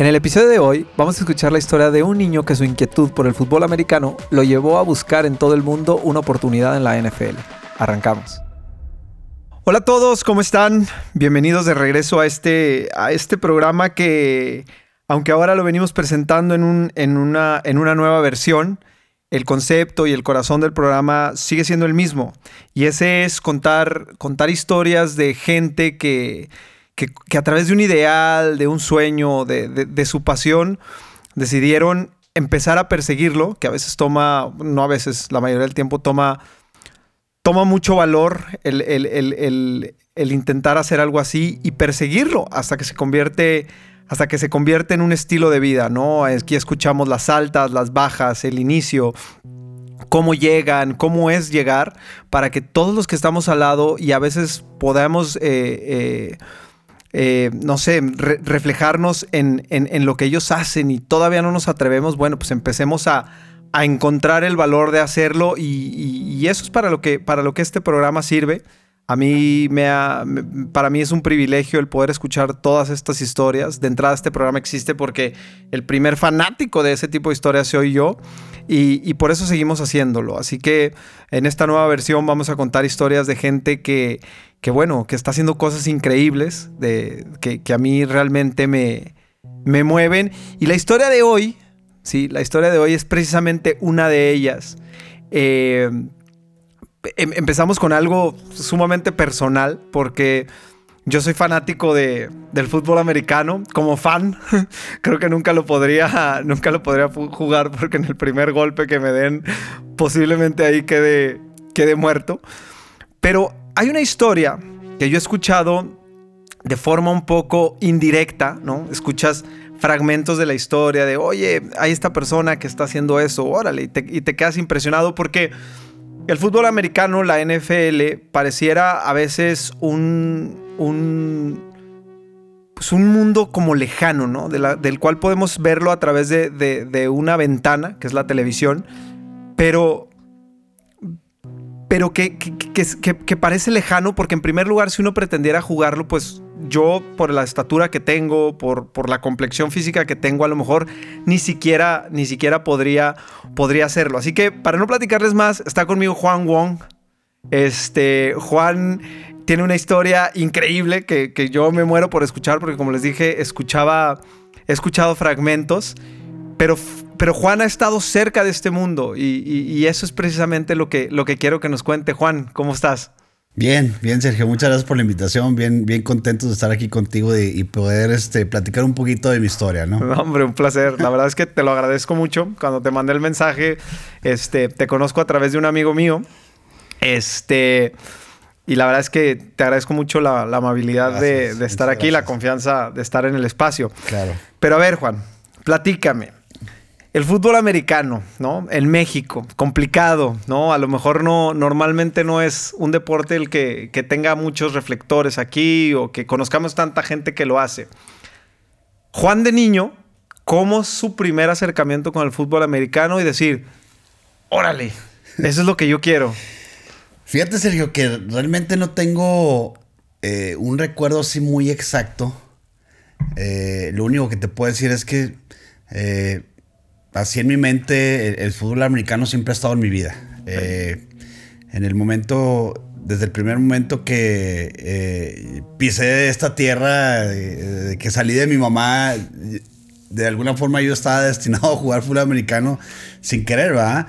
En el episodio de hoy vamos a escuchar la historia de un niño que su inquietud por el fútbol americano lo llevó a buscar en todo el mundo una oportunidad en la NFL. Arrancamos. Hola a todos, ¿cómo están? Bienvenidos de regreso a este, a este programa que, aunque ahora lo venimos presentando en, un, en, una, en una nueva versión, el concepto y el corazón del programa sigue siendo el mismo. Y ese es contar, contar historias de gente que, que, a través de un ideal, de un sueño, de, su pasión, decidieron empezar a perseguirlo, que a veces toma, no a veces, la mayoría del tiempo toma, toma mucho valor el, el, intentar hacer algo así y perseguirlo hasta que se convierte hasta que se convierte en un estilo de vida, ¿no? Aquí escuchamos las altas, las bajas, el inicio, cómo llegan, cómo es llegar, para que todos los que estamos al lado y a veces podamos eh, eh, eh, no sé, reflejarnos en, lo que ellos hacen y todavía no nos atrevemos, bueno, pues empecemos a, encontrar el valor de hacerlo y, eso es para lo, que, para lo que este programa sirve. A mí me para mí es un privilegio el poder escuchar todas estas historias. De entrada este programa existe porque el primer fanático de ese tipo de historias soy yo y, por eso seguimos haciéndolo. Así que en esta nueva versión vamos a contar historias de gente que, que bueno, que está haciendo cosas increíbles, de, que, a mí realmente me, me mueven. Y la historia de hoy, sí, la historia de hoy es precisamente una de ellas. Eh, em, empezamos con algo sumamente personal, porque yo soy fanático de, del fútbol americano. Como fan, creo que nunca lo podría, nunca lo podría jugar porque en el primer golpe que me den, posiblemente ahí quede, quede muerto. Pero hay una historia que yo he escuchado de forma un poco indirecta, ¿no? Escuchas fragmentos de la historia de, oye, hay esta persona que está haciendo eso, órale, y te, y te quedas impresionado porque el fútbol americano, la NFL, pareciera a veces un, un, pues un mundo como lejano, ¿no? del cual podemos verlo a través de, una ventana, que es la televisión, pero, pero que, que, parece lejano porque en primer lugar, si uno pretendiera jugarlo, pues yo por la estatura que tengo, por, por la complexión física que tengo, a lo mejor ni siquiera, ni siquiera podría, podría hacerlo. Así que para no platicarles más, está conmigo Juan Wong. Este, Juan tiene una historia increíble que, yo me muero por escuchar, porque como les dije, escuchaba, he escuchado fragmentos, pero, pero Juan ha estado cerca de este mundo y, eso es precisamente lo que, lo que quiero que nos cuente. Juan, ¿cómo estás? Bien, bien, Sergio. Muchas gracias por la invitación. Bien, bien contentos de estar aquí contigo y, poder este, platicar un poquito de mi historia, ¿no? Hombre, un placer. La verdad es que te lo agradezco mucho. Cuando te mandé el mensaje, este, te conozco a través de un amigo mío. Este, y la verdad es que te agradezco mucho la, amabilidad de, estar aquí, la confianza de estar en el espacio. Claro. Pero a ver, Juan, platícame. El fútbol americano, ¿no? En México, complicado, ¿no? A lo mejor no, normalmente no es un deporte el que, que tenga muchos reflectores aquí o que conozcamos tanta gente que lo hace. Juan de niño, ¿cómo es su primer acercamiento con el fútbol americano y decir, órale, eso es lo que yo quiero? Fíjate, Sergio, que realmente no tengo eh, un recuerdo así muy exacto. Eh, lo único que te puedo decir es que eh, así en mi mente el, fútbol americano siempre ha estado en mi vida. en el momento, desde el primer momento que pisé esta tierra, que salí de mi mamá, de alguna forma yo estaba destinado a jugar fútbol americano sin querer, ¿verdad?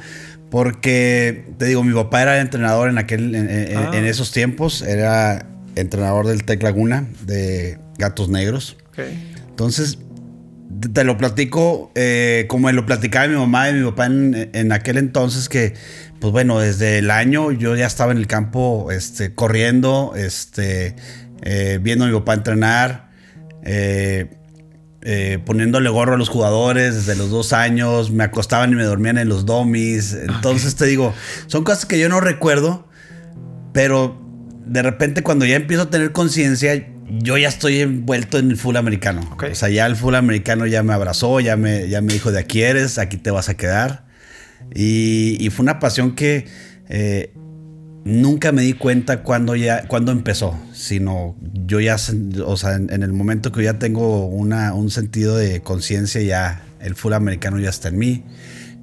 Porque, te digo, mi papá era entrenador en, aquel, en, ah. esos tiempos. Era entrenador del Tec Laguna, de Gatos Negros. Entonces, te lo platico eh, como me lo platicaba mi mamá y mi papá en, aquel entonces que, pues bueno, desde el año yo ya estaba en el campo este, corriendo, este, eh, viendo a mi papá entrenar, eh, poniéndole gorro a los jugadores desde los dos años, me acostaban y me dormían en los domis. Entonces te digo, son cosas que yo no recuerdo, pero de repente cuando ya empiezo a tener conciencia, yo ya estoy envuelto en el full americano. O sea, ya el full americano ya me abrazó, ya me, ya me dijo de aquí eres, aquí te vas a quedar. Y, fue una pasión que eh, nunca me di cuenta cuando ya cuando empezó, sino yo ya, o sea, en, el momento que ya tengo una, un sentido de conciencia, ya el full americano ya está en mí.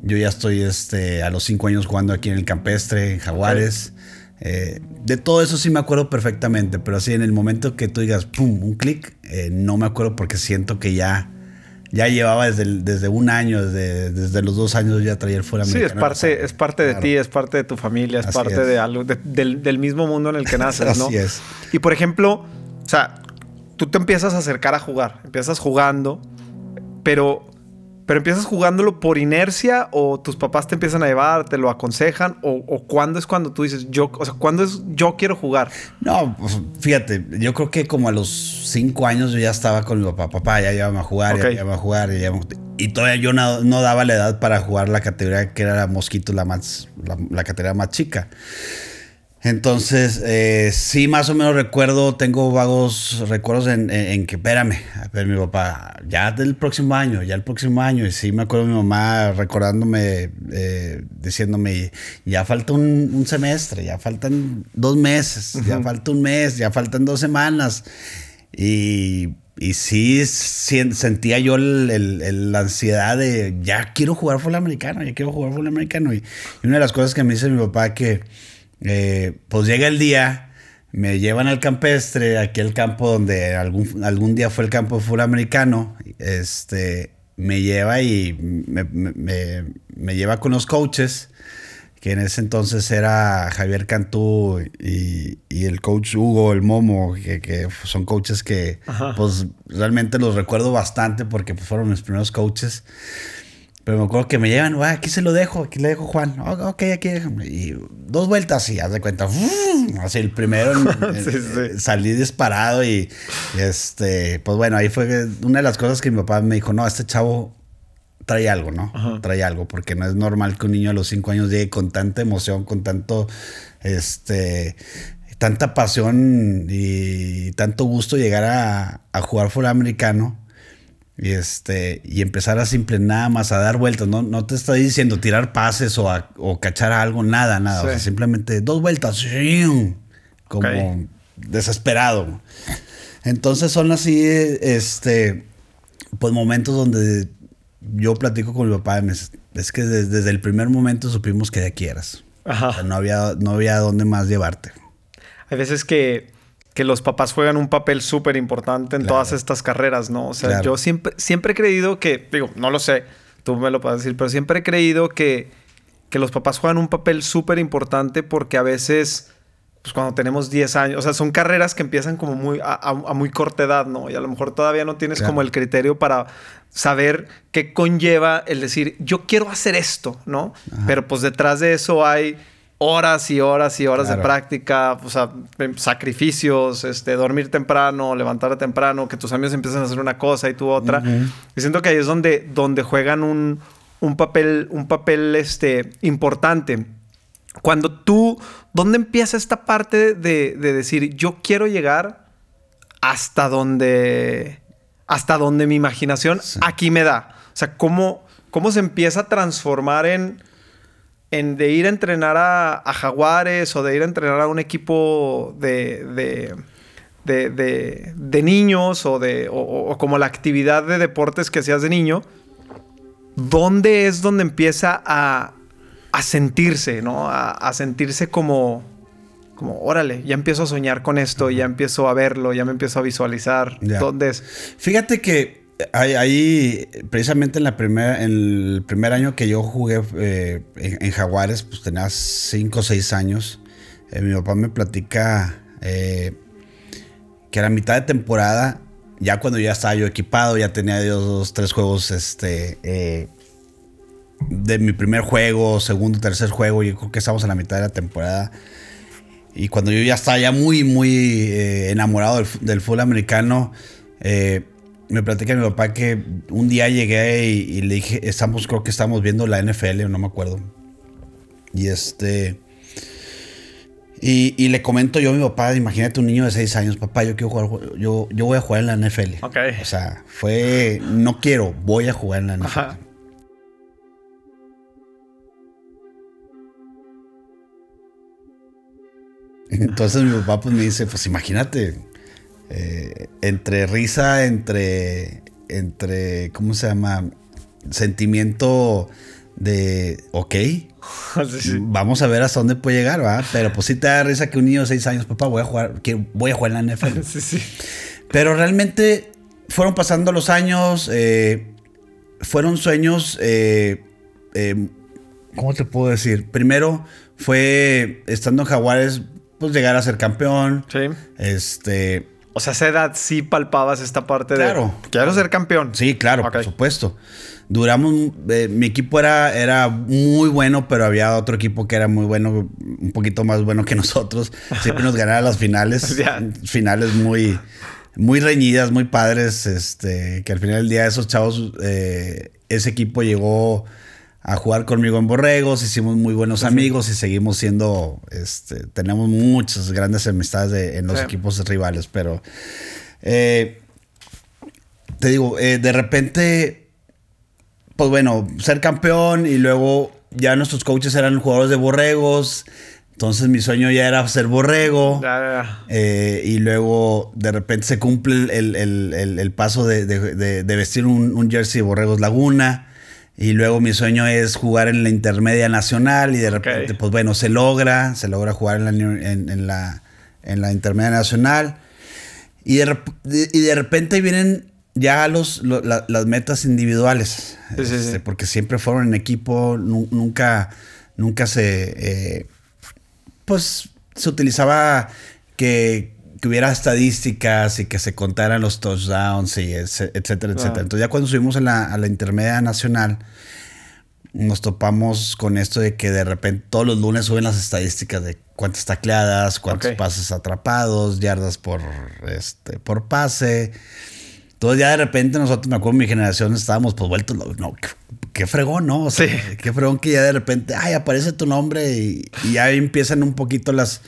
Yo ya estoy este, a los cinco años jugando aquí en el campestre, en Jaguares. Eh, de todo eso sí me acuerdo perfectamente, pero así en el momento que tú digas, ¡pum!, un clic, eh, no me acuerdo porque siento que ya, ya llevaba desde, desde un año, desde, desde, los dos años ya traía el fuera Sí, es parte, es parte de ti, es parte de tu familia, es parte de algo, del, del, mismo mundo en el que naces, ¿no? Así es. Y por ejemplo, o sea, tú te empiezas a acercar a jugar, empiezas jugando, pero pero empiezas jugándolo por inercia o tus papás te empiezan a llevar, te lo aconsejan o, o cuándo es cuando tú dices yo, o sea, cuándo es yo quiero jugar. No, pues, fíjate, yo creo que como a los cinco años yo ya estaba con mi papá, papá ya llévame a jugar, ya llévame a jugar, y todavía yo no, no, daba la edad para jugar la categoría que era la Mosquito, la más, la categoría más chica. Entonces, eh, sí, más o menos recuerdo, tengo vagos recuerdos en, que, espérame, a ver, mi papá, ya del próximo año, ya el próximo año, y sí me acuerdo de mi mamá recordándome, eh, diciéndome, ya falta un, semestre, ya faltan dos meses, ya falta un mes, ya faltan dos semanas, y, y sí sentía yo la ansiedad de, ya quiero jugar fútbol americano, ya quiero jugar fútbol americano, y, y una de las cosas que me dice mi papá que eh, pues llega el día, me llevan al campestre, aquí el campo donde algún, algún día fue el campo de fútbol americano, este, me lleva y me, lleva con los coaches, que en ese entonces era Javier Cantú y, el coach Hugo, el Momo, que, son coaches que pues realmente los recuerdo bastante porque pues, fueron mis primeros coaches. Pero me acuerdo que me llevan, ah, aquí se lo dejo, aquí le dejo Juan. Oh, ok, aquí déjame. Y dos vueltas y haz de cuenta. Así el primero salí disparado y este, pues bueno, ahí fue una de las cosas que mi papá me dijo, no, este chavo trae algo, ¿no? Trae algo, porque no es normal que un niño a los cinco años llegue con tanta emoción, con tanto, este, tanta pasión y tanto gusto llegar a, a jugar fútbol americano y, este, y empezar a simple nada más a dar vueltas. No, no te estoy diciendo tirar pases o, o cachar algo, nada, nada. O sea, simplemente dos vueltas, como desesperado. Entonces son así, este, pues momentos donde yo platico con mi papá. es que desde, el primer momento supimos que ya quieras. no había, no había dónde más llevarte. Hay veces que que los papás juegan un papel súper importante en todas estas carreras, ¿no? O sea, yo siempre, siempre he creído que, digo, no lo sé, tú me lo puedes decir, pero siempre he creído que, que los papás juegan un papel súper importante porque a veces, pues cuando tenemos 10 años, o sea, son carreras que empiezan como muy, a, muy corta edad, ¿no? Y a lo mejor todavía no tienes como el criterio para saber qué conlleva el decir, yo quiero hacer esto, ¿no? Pero pues detrás de eso hay horas y horas y horas de práctica, o sea, em, sacrificios, este, dormir temprano, levantarte temprano, que tus amigos empiezan a hacer una cosa y tú otra. Y siento que ahí es donde, donde juegan un, un papel, un papel este, importante. Cuando tú, ¿dónde empieza esta parte de, de decir, yo quiero llegar hasta donde, hasta donde mi imaginación aquí me da? O sea, ¿cómo, cómo se empieza a transformar en en de ir a entrenar a, Jaguares o de ir a entrenar a un equipo de, de, niños o, de, o, como la actividad de deportes que hacías de niño, ¿dónde es donde empieza a, a sentirse, ¿no? A, sentirse como, como, órale, ya empiezo a soñar con esto, ya empiezo a verlo, ya me empiezo a visualizar. ¿Dónde es? Fíjate que Ahí, precisamente en, la primera, en el primer año que yo jugué eh, en, Jaguares, pues tenía 5 o 6 años. Eh, mi papá me platica eh, que a la mitad de temporada ya cuando ya estaba yo equipado, ya tenía dos, tres juegos, este, de mi primer juego, segundo, tercer juego, yo creo que estamos en la mitad de la temporada. Y cuando yo ya estaba ya muy, muy enamorado del, del, fútbol americano, eh, me platica mi papá que un día llegué y, y, le dije, estamos, creo que estamos viendo la NFL, no me acuerdo. Y este... Y, y, le comento yo a mi papá, imagínate un niño de 6 años, papá, yo quiero jugar, yo, yo voy a jugar en la NFL. Okay. O sea, fue, no quiero, voy a jugar en la NFL. Ajá. Entonces mi papá pues me dice, pues imagínate, eh, entre risa, entre, entre, ¿cómo se llama? Sentimiento de, ok, sí, sí. vamos a ver hasta dónde puede llegar, ¿va? Pero pues sí te da risa que un niño de 6 años, papá, voy a jugar, voy a jugar en la NFL. Sí, sí. Pero realmente fueron pasando los años, eh, fueron sueños, eh, eh, ¿cómo te puedo decir? Primero fue estando en Jaguares, pues llegar a ser campeón. Sí. Este. O sea, a esa edad sí palpabas esta parte claro, de. Quiero ser campeón. Sí, claro, okay. por supuesto. Duramos. Eh, mi equipo era, era muy bueno, pero había otro equipo que era muy bueno, un poquito más bueno que nosotros. Siempre nos ganaba las finales. Finales muy. Muy reñidas, muy padres. Este. Que al final del día, esos chavos. eh, ese equipo llegó a jugar conmigo en Borregos, hicimos muy buenos amigos y seguimos siendo, este, tenemos muchas grandes amistades de, en los Sí. equipos rivales, pero eh, te digo, eh, de repente, pues bueno, ser campeón y luego ya nuestros coaches eran jugadores de Borregos, entonces mi sueño ya era ser Borrego. Ya, ya, ya. Eh, y luego de repente se cumple el, el- el- el paso de, de- de- de vestir un, un jersey de Borregos Laguna. Y luego mi sueño es jugar en la intermedia nacional. Y de repente, pues bueno, se logra. Se logra jugar en la, en, en la, en la intermedia nacional. Y de, y de repente vienen ya los, lo- la- las metas individuales. Sí, sí, sí. Este, Porque siempre fueron en equipo. nu- nunca, nunca se... eh, pues se utilizaba que, que hubiera estadísticas y que se contaran los touchdowns y ese- etcétera, etcétera. Ah. Entonces ya cuando subimos a la, a la intermedia nacional, nos topamos con esto de que de repente todos los lunes suben las estadísticas de cuántas tacleadas, cuántos pases atrapados, yardas por, este, por pase. Entonces ya de repente nosotros, me acuerdo, mi generación estábamos pues vueltos, no, qué, qué fregón, ¿no? O sea, Sí. qué fregón que ya de repente, ay, aparece tu nombre y, y ya empiezan un poquito las,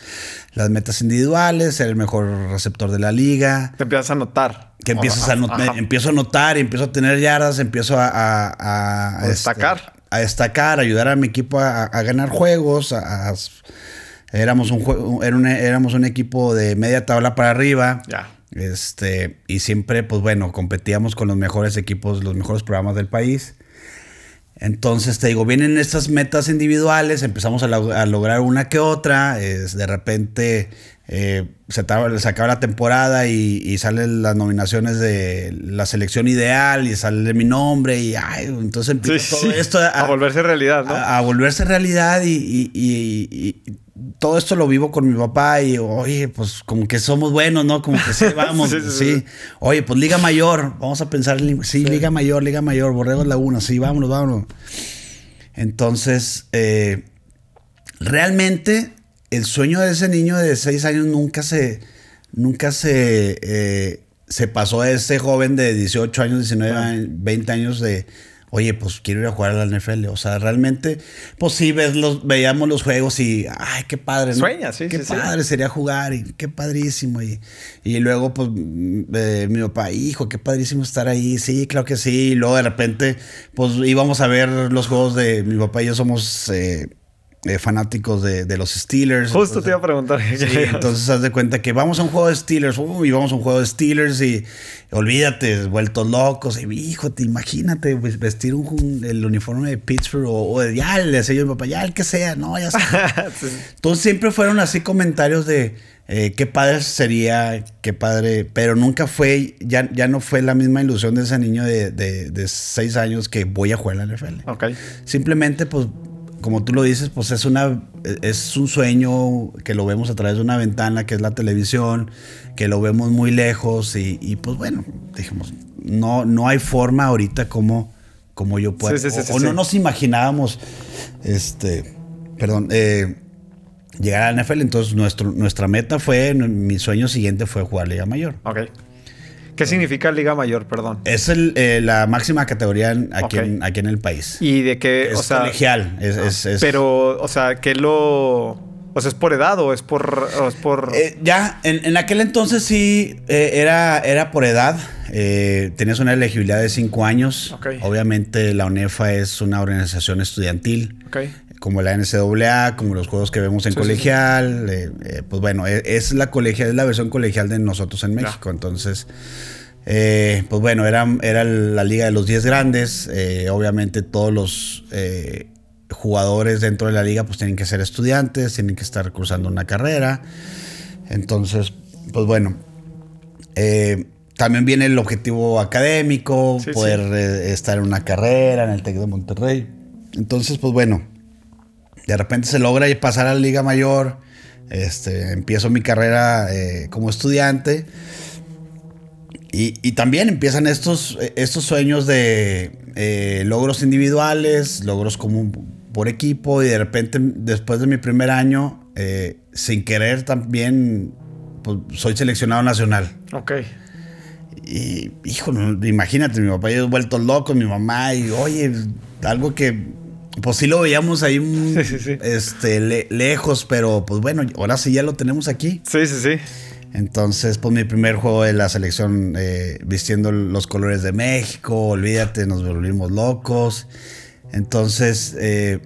las metas individuales, ser el mejor receptor de la liga. Te empiezas a notar. Que empiezas a notar, empiezo a notar, empiezo a tener yardas, empiezo a, a- a- A destacar. este, a destacar, ayudar a mi equipo a, a ganar juegos. a- éramos, un, jue- era un- éramos un equipo de media tabla para arriba. Ya. Este, y siempre, pues bueno, competíamos con los mejores equipos, los mejores programas del país. Entonces, te digo, vienen estas metas individuales, empezamos a, a lograr una que otra, es, de repente eh, se, se acaba la temporada y, y salen las nominaciones de la selección ideal y sale mi nombre y ay, entonces Sí, empieza todo sí. esto a, volverse realidad, ¿no? a, a volverse realidad y, y- y- y todo esto lo vivo con mi papá y oye, pues como que somos buenos, ¿no? Como que sí, vamos, Sí, sí, sí. Oye, pues Liga Mayor, vamos a pensar, sí, Liga Mayor, Liga Mayor, Borregos Laguna, sí, vámonos, vámonos. Entonces, eh, realmente el sueño de ese niño de 6 años nunca se, nunca se, eh, se pasó a ese joven de 18 años, 19, años, 20 años de, oye, pues quiero ir a jugar a la NFL. O sea, realmente, pues sí, ves los, veíamos los juegos y, ay, qué padre. ¿no? Sueñas, sí, Qué sí, sí. padre sería jugar y qué padrísimo. Y, y luego, pues, mm, eh, mi papá, hijo, qué padrísimo estar ahí. Sí, claro que sí. Y luego de repente, pues íbamos a ver los juegos de mi papá y yo somos eh, eh, fanáticos de, de los Steelers. Justo te iba a preguntar. Sí, entonces haz de cuenta que vamos a un juego de Steelers, uh, y vamos a un juego de Steelers y olvídate, vueltos locos. Y hijo, te imagínate pues, vestir un, un- el uniforme de Pittsburgh o, o de ya le decía yo a mi papá, ya el que sea, no, ya sea. Sí. Entonces siempre fueron así comentarios de eh, qué padre sería, qué padre, pero nunca fue, ya, ya no fue la misma ilusión de ese niño de, de, de seis años que voy a jugar en la NFL. Simplemente, pues, como tú lo dices, pues es una, es un sueño que lo vemos a través de una ventana que es la televisión, que lo vemos muy lejos y, pues bueno, dijimos, no, no hay forma ahorita como, como yo puedo. o, no nos imaginábamos, este, perdón, eh, llegar a la NFL. Entonces nuestro, nuestra meta fue, mi sueño siguiente fue jugar Liga Mayor. Ok. ¿Qué significa Liga Mayor, perdón? Es el, eh, la máxima categoría aquí, en, aquí en el país. ¿Y de qué? Es o sea, colegial. Es, es, pero, o sea, ¿qué lo...? O sea, ¿es por edad o es por...? es por... Eh, ya, en, en, aquel entonces sí eh, era, era por edad. tenías una elegibilidad de cinco años. Obviamente la UNEFA es una organización estudiantil. Okay como la NCAA, como los juegos que vemos en colegial. Eh, eh, pues bueno, e, es, la colegial, es la versión colegial de nosotros en México. Entonces, eh, pues bueno, era, era la liga de los 10 grandes. obviamente todos los jugadores dentro de la liga pues tienen que ser estudiantes, tienen que estar cursando una carrera. Entonces, pues bueno. también viene el objetivo académico, poder estar en una carrera en el TEC de Monterrey. Entonces, pues bueno, de repente se logra pasar a la Liga Mayor. Este, empiezo mi carrera eh, como estudiante. Y, también empiezan estos, estos sueños de eh, logros individuales, logros como por equipo. Y de repente, después de mi primer año, eh, sin querer también, pues, soy seleccionado nacional. Ok. Y, hijo, imagínate, mi papá y yo vuelto loco, mi mamá, y oye, algo que pues sí lo veíamos ahí Este, lejos, pero pues bueno, ahora sí ya lo tenemos aquí. Sí, sí, sí. Entonces, pues mi primer juego de la selección eh, vistiendo los colores de México, olvídate, nos volvimos locos. Entonces, eh,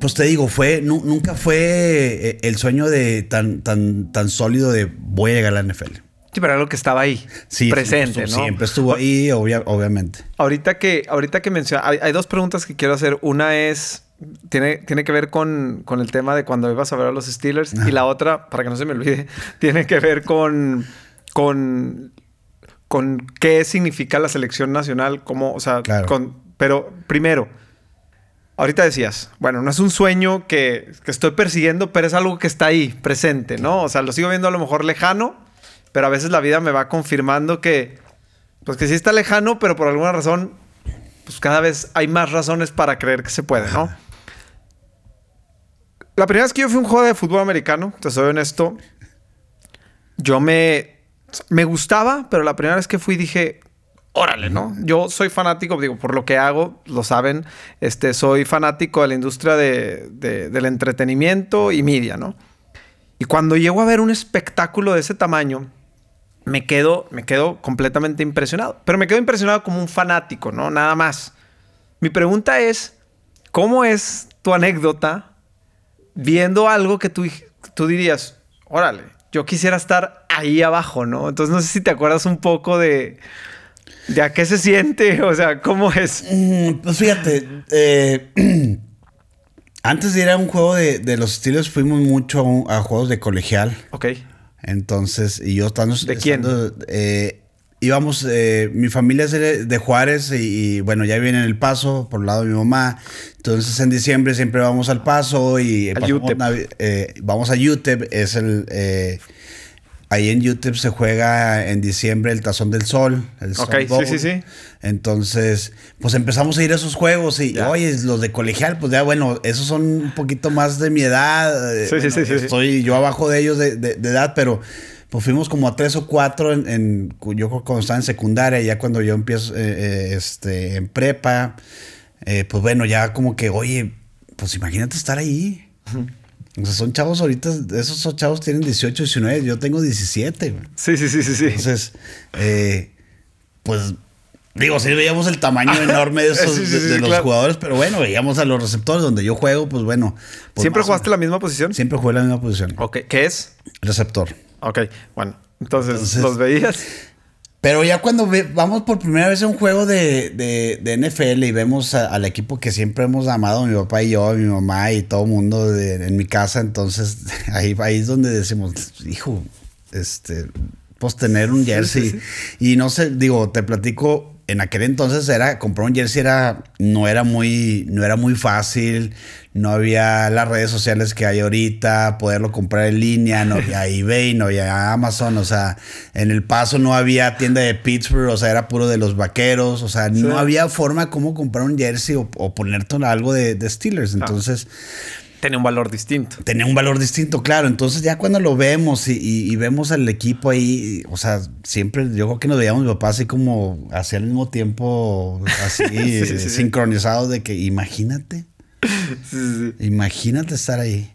pues te digo, fue, nunca fue eh, el sueño de tan, tan, tan sólido de voy a llegar a la NFL. Sí, pero algo que estaba ahí, presente, ¿no? Siempre estuvo ahí, obviamente. Ahorita que, ahorita que menciona, hay, dos preguntas que quiero hacer. Una es, tiene, tiene que ver con, el tema de cuando ibas a ver a los Steelers. Y la otra, para que no se me olvide, tiene que ver con, con, con qué significa la selección nacional, cómo, o sea, con, pero primero, ahorita decías, bueno, no es un sueño que, que estoy persiguiendo, pero es algo que está ahí, presente, ¿no? O sea, lo sigo viendo a lo mejor lejano pero a veces la vida me va confirmando que, pues que sí está lejano, pero por alguna razón, pues cada vez hay más razones para creer que se puede, ¿no? La primera vez que yo fui a un juego de fútbol americano, te soy honesto, yo me, me gustaba, pero la primera vez que fui dije, órale, ¿no? Yo soy fanático, digo, por lo que hago, lo saben, este, soy fanático de la industria de, del entretenimiento y media, ¿no? Y cuando llego a ver un espectáculo de ese tamaño, me quedo, me quedo completamente impresionado. Pero me quedo impresionado como un fanático, ¿no? Nada más. Mi pregunta es, ¿cómo es tu anécdota viendo algo que tú, tú dirías, órale, yo quisiera estar ahí abajo, ¿no? Entonces no sé si te acuerdas un poco de, de a qué se siente, o sea, ¿cómo es? Mm, pues fíjate, eh, antes de ir a un juego de, los estilos fuimos mucho a, a juegos de colegial. Ok. Entonces, y yo estando... ¿De quién? Eh, íbamos, eh, mi familia es de, Juárez y, bueno, ya viene en el paso por el lado de mi mamá. Entonces en diciembre siempre vamos al paso y eh, vamos a UTEP, es el... Ahí en YouTube se juega en diciembre el Tazón del Sol. El ok, sí, sí, sí. Entonces, pues empezamos a ir a esos juegos y, oye, los de colegial, pues ya, bueno, esos son un poquito más de mi edad. Sí, sí, sí, Estoy yo abajo de ellos de, edad, pero pues fuimos como a tres o cuatro en, yo creo que cuando estaba en secundaria, ya cuando yo empiezo eh, eh, este, en prepa, eh, pues bueno, ya como que, oye, pues imagínate estar ahí. O sea, son chavos ahorita, esos chavos tienen 18, 19, yo tengo 17. Sí, sí, sí, sí, sí. Entonces, eh, pues, digo, sí veíamos el tamaño enorme de, esos, de, los jugadores, pero bueno, veíamos a los receptores donde yo juego, pues bueno. Pues ¿Siempre jugaste la misma posición? Siempre jugué la misma posición. Ok, ¿qué es? Receptor. Ok, bueno, entonces ¿los veías? Pero ya cuando vamos por primera vez a un juego de, de, NFL y vemos al equipo que siempre hemos amado, mi papá y yo, mi mamá y todo el mundo en mi casa, entonces ahí, ahí es donde decimos, hijo, este, pues tener un jersey. Y no sé, digo, te platico en aquel entonces era comprar un jersey era no era muy no era muy fácil no había las redes sociales que hay ahorita poderlo comprar en línea no había eBay no había Amazon o sea en el paso no había tienda de Pittsburgh o sea era puro de los vaqueros o sea no había forma como comprar un jersey o, o ponerte algo de, de Steelers. Entonces Tenía un valor distinto. Tenía un valor distinto, claro. Entonces ya cuando lo vemos y, vemos al equipo ahí, o sea, siempre yo creo que nos veíamos mi papá así como hacia el mismo tiempo, así sincronizado de que imagínate. Imagínate estar ahí.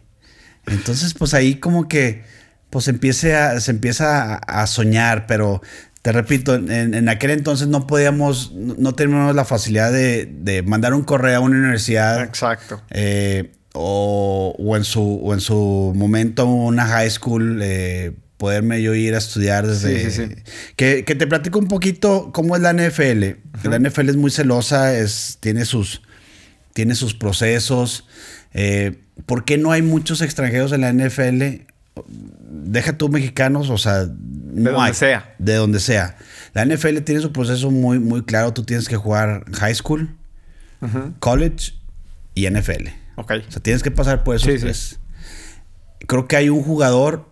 Entonces, pues ahí como que pues empiece a, se empieza a, soñar, pero te repito, en, aquel entonces no podíamos, no, teníamos la facilidad de, de, mandar un correo a una universidad. Exacto. Eh, o, o, en su, o en su momento una high school, eh, poderme yo ir a estudiar desde... Sí, sí, Que, que, te platico un poquito cómo es la NFL. La NFL es muy celosa, es, tiene, sus, tiene sus procesos. Eh, ¿Por qué no hay muchos extranjeros en la NFL? Deja tú mexicanos, o sea... de donde sea. De donde sea. La NFL tiene su proceso muy, muy claro. Tú tienes que jugar high school, college y NFL. O sea, tienes que pasar por esos tres. Creo que hay un jugador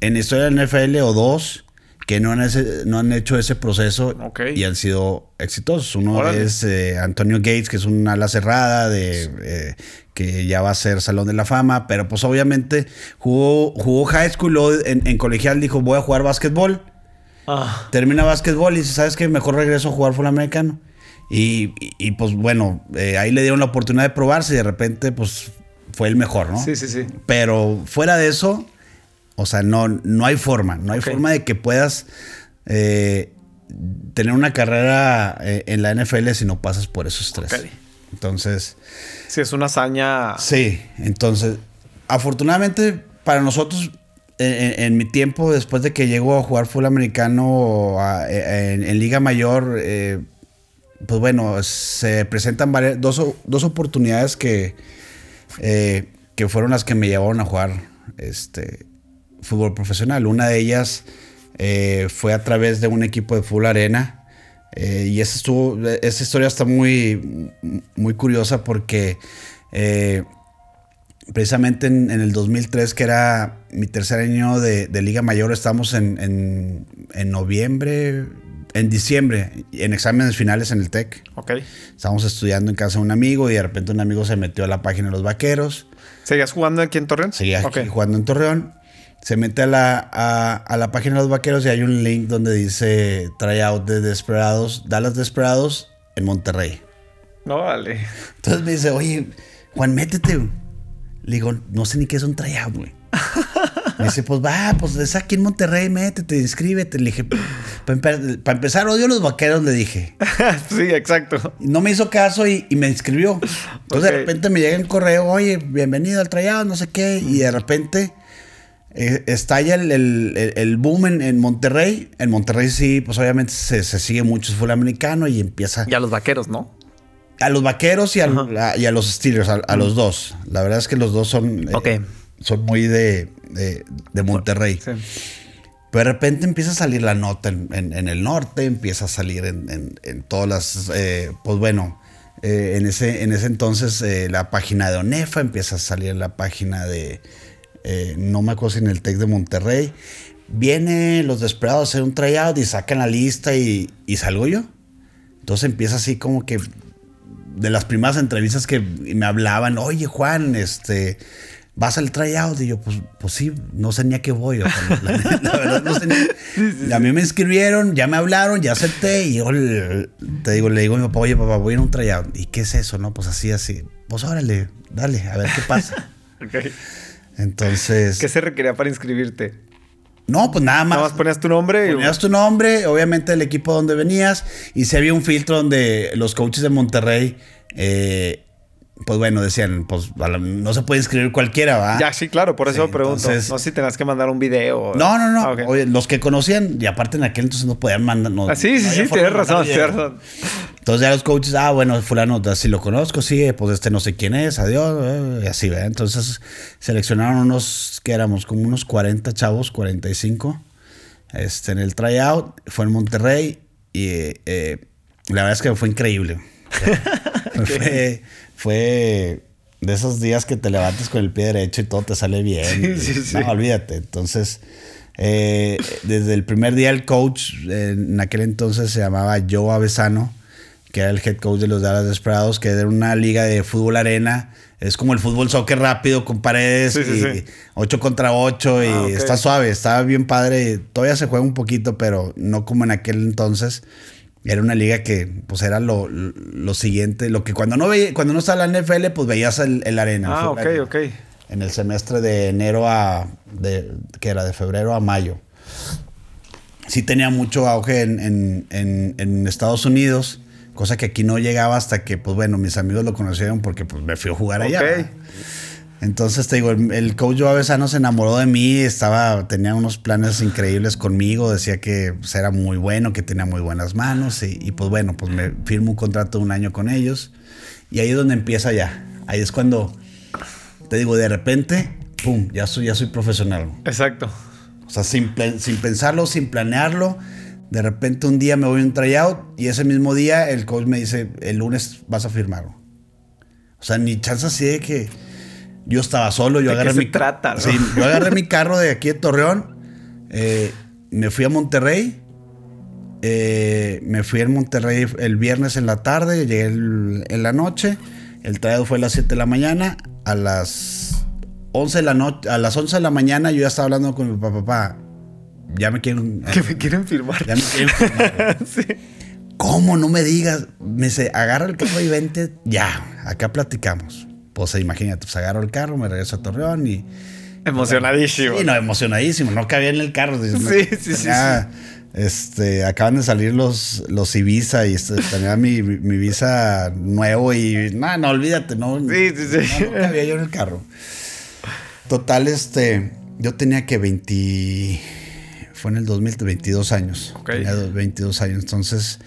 en la historia del NFL o dos que no han, no han hecho ese proceso y han sido exitosos. Uno es eh, Antonio Gates, que es una ala cerrada, de, eh, que ya va a ser Salón de la Fama, pero pues obviamente jugó, jugó high school, en, en colegial dijo voy a jugar básquetbol. Ah. Termina básquetbol y dice, ¿sabes qué? Mejor regreso a jugar fútbol americano. Y, y, pues bueno, eh, ahí le dieron la oportunidad de probarse y de repente pues fue el mejor, ¿no? Sí, sí, sí. Pero fuera de eso, o sea, no, no hay forma, no hay forma de que puedas eh, tener una carrera eh, en la NFL si no pasas por esos tres. Entonces... Sí, es una hazaña... Sí, entonces, afortunadamente para nosotros en, mi tiempo, después de que llego a jugar fútbol americano en, Liga Mayor, pues bueno, se presentan varias, dos, dos oportunidades que, eh, que fueron las que me llevaron a jugar este, fútbol profesional. Una de ellas eh, fue a través de un equipo de fútbol arena. Eh, y esa, estuvo, esa historia está muy, muy curiosa porque precisamente en, el 2003, que era mi tercer año de, Liga Mayor, estamos en, en, en noviembre, en diciembre, en exámenes finales en el TEC. Ok. Estábamos estudiando en casa de un amigo y de repente un amigo se metió a la página de los vaqueros. ¿Seguías jugando aquí en Torreón? Seguía jugando en Torreón. Se mete a la, a, la página de los vaqueros y hay un link donde dice tryout de Desperados, Dallas Desperados en Monterrey. No vale. Entonces me dice, oye, Juan, métete. Le digo, no sé ni qué es un tryout, güey. Me dice, pues va, pues es aquí en Monterrey, métete, inscríbete. Le dije, para empezar, odio a los vaqueros, le dije. sí, exacto. no me hizo caso y, me inscribió. Entonces de repente me llega el correo, oye, bienvenido al trayado, no sé qué. Y de repente eh, estalla el, boom en, Monterrey. En Monterrey sí, pues obviamente se, sigue mucho el fútbol americano y empieza... Y a los vaqueros, ¿no? A los vaqueros y a, los Steelers, a, los dos. La verdad es que los dos son... Eh, son muy de, de, Monterrey. Pero de repente empieza a salir la nota en, el norte, empieza a salir en, todas las. Eh, pues bueno, eh, en, ese, en ese entonces eh, la página de Onefa empieza a salir en la página de. no me acuerdo si en el TEC de Monterrey. Viene los desesperados a hacer un tryout y sacan la lista y, y salgo yo. Entonces empieza así como que de las primeras entrevistas que me hablaban, oye Juan, este, vas al tryout. Y yo, pues, pues sí, no sé ni a qué voy. la, verdad, no sé ni, A mí me inscribieron, ya me hablaron, ya acepté. Y yo te digo, le digo a mi papá, oye, papá, voy a ir a un tryout. ¿Y qué es eso? No, pues así, así. Pues órale, dale, a ver qué pasa. ok. Entonces. ¿Qué se requería para inscribirte? No, pues nada más. Nada más ponías tu nombre. Ponías tu nombre, obviamente el equipo donde venías. Y si había un filtro donde los coaches de Monterrey eh, pues bueno, decían, pues no se puede inscribir cualquiera, ¿va? Ya, sí, claro, por eso pregunto. no sé si tenías que mandar un video. No, no, no. Ah, Oye, los que conocían, y aparte en aquel entonces no podían mandar. No, ah, sí, sí, sí, tienes razón, tienes razón. Entonces ya los coaches, ah, bueno, fulano, si lo conozco, sí, pues este no sé quién es, adiós, eh, y así, ¿verdad? Entonces seleccionaron unos, que éramos como unos 40 chavos, 45, este, en el tryout, fue en Monterrey, y eh, La verdad es que fue increíble. fue, fue de esos días que te levantas con el pie derecho y todo te sale bien. Sí, sí, sí. No, olvídate. Entonces, eh, desde el primer día el coach, en aquel entonces se llamaba Joe Avesano, que era el head coach de los Dallas Desperados, que era una liga de fútbol arena. Es como el fútbol soccer rápido con paredes y 8 contra 8 y ah, está suave, está bien padre. Todavía se juega un poquito, pero no como en aquel entonces. Era una liga que pues era lo, siguiente, lo que cuando no veía, cuando no estaba la NFL, pues veías el, arena. Ah, ok, ok. En el semestre de enero a, de, que era de febrero a mayo. Sí tenía mucho auge en, en Estados Unidos Cosa que aquí no llegaba hasta que, pues bueno, mis amigos lo conocieron porque pues, me fui a jugar allá. Entonces te digo, el, coach Joe Avesano se enamoró de mí, estaba, tenía unos planes increíbles conmigo, decía que pues, era muy bueno, que tenía muy buenas manos y, pues bueno, pues me firmo un contrato de un año con ellos y ahí es donde empieza ya. Ahí es cuando, te digo, de repente, ¡pum! Ya soy, ya soy profesional. Exacto. O sea, sin, sin pensarlo, sin planearlo, de repente un día me voy a un tryout y ese mismo día el coach me dice, el lunes vas a firmar. O sea, ni chance así de que yo estaba solo, yo agarré mi trata, sí, yo agarré mi carro de aquí de Torreón, eh, me fui a Monterrey, eh, me fui a Monterrey el viernes en la tarde, llegué en la noche, el tryout fue a las 7 de la mañana, a las 11 de la noche, a las 11 de la mañana yo ya estaba hablando con mi papá, ya me quieren. Que me quieren firmar. Ya me quieren firmar. sí. ¿Cómo? No me digas. Me dice, agarra el carro y vente. Ya, acá platicamos. Pues imagínate, pues agarro el carro, me regreso a Torreón y. Emocionadísimo. Sí, no, emocionadísimo. No cabía en el carro. sí, sí, sí, Este, acaban de salir los, los Ibiza y este, tenía mi, mi, visa nuevo y no, no, olvídate, no. Sí, sí, sí. No, no cabía yo en el carro. Total, este, yo tenía que 20 fue en el 2022 años. Tenía 22 años. Entonces,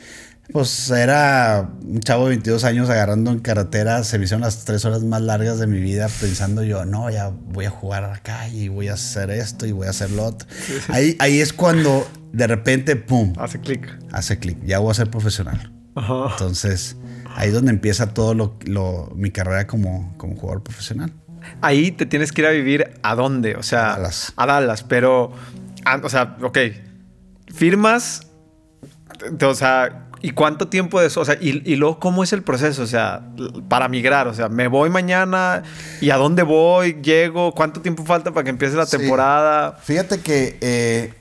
pues era un chavo de 22 años agarrando en carretera. Se me hicieron las tres horas más largas de mi vida pensando yo, no, ya voy a jugar acá y voy a hacer esto y voy a hacer lo otro. Ahí, ahí es cuando de repente, pum. Hace clic. Hace clic. Ya voy a ser profesional. Entonces, ahí es donde empieza todo lo, mi carrera como, como jugador profesional. Ahí te tienes que ir a vivir a dónde, o sea, a Dallas. A Dallas, pero Ah, o sea, ok. Firmas. O sea, ¿y cuánto tiempo de eso? O sea, y, luego, ¿cómo es el proceso? O sea, para migrar. O sea, me voy mañana y a dónde voy, llego, cuánto tiempo falta para que empiece la temporada. Fíjate que eh,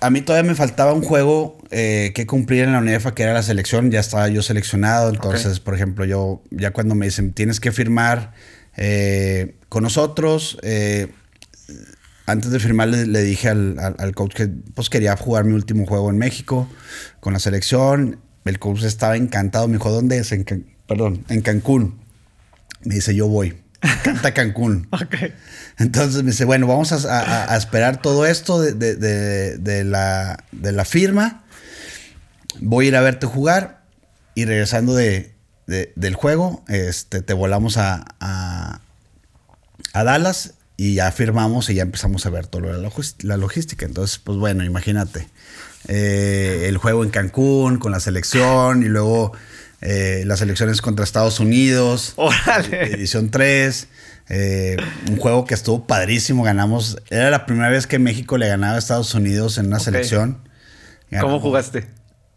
a mí todavía me faltaba un juego eh, que cumplir en la UNEFA, que era la selección. Ya estaba yo seleccionado. Entonces, por ejemplo, yo, ya cuando me dicen, tienes que firmar eh, con nosotros antes de firmar le, dije al, coach que pues quería jugar mi último juego en México con la selección. El coach estaba encantado. Me dijo, ¿dónde es? En perdón, en Cancún. Me dice, yo voy. Me encanta Cancún. Entonces me dice, bueno, vamos a, esperar todo esto de, la, de la firma. Voy a ir a verte jugar. Y regresando del juego, este, te volamos a, a Dallas y ya firmamos y ya empezamos a ver toda la, logística. Entonces, pues bueno, imagínate. Eh, el juego en Cancún con la selección y luego eh, las elecciones contra Estados Unidos. ¡Órale! Edición 3. Eh, un juego que estuvo padrísimo. Ganamos. Era la primera vez que México le ganaba a Estados Unidos en una selección. ¿Cómo jugaste?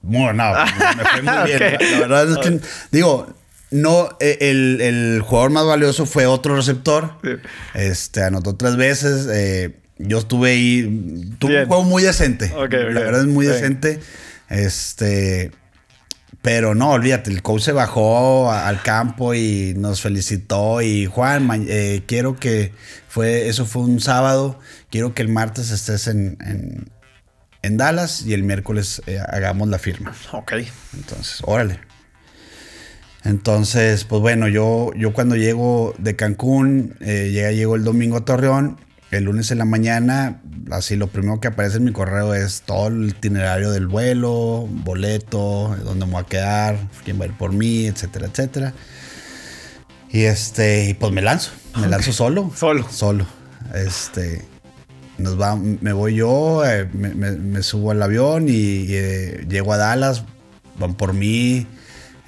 Bueno, no, me fue muy bien. La verdad es que, digo, no, e, el, jugador más valioso fue otro receptor. Este, anotó tres veces. Eh, yo estuve ahí. Tuve un juego muy decente. la verdad es muy decente. Este. Pero no, olvídate, el coach se bajó al campo y nos felicitó. Y Juan, eh, quiero que fue, eso fue un sábado. Quiero que el martes estés en, en, Dallas y el miércoles eh, hagamos la firma. Ok. Entonces, órale. Entonces, pues bueno, yo, yo cuando llego de Cancún, eh, llega, llego el domingo a Torreón, el lunes en la mañana, así lo primero que aparece en mi correo es todo el itinerario del vuelo, boleto, dónde me voy a quedar, quién va a ir por mí, etcétera, etcétera. Y este, pues me lanzo, me lanzo solo. Solo. Solo. Este, nos va, me voy yo, eh, me, subo al avión y eh, llego a Dallas, van por mí.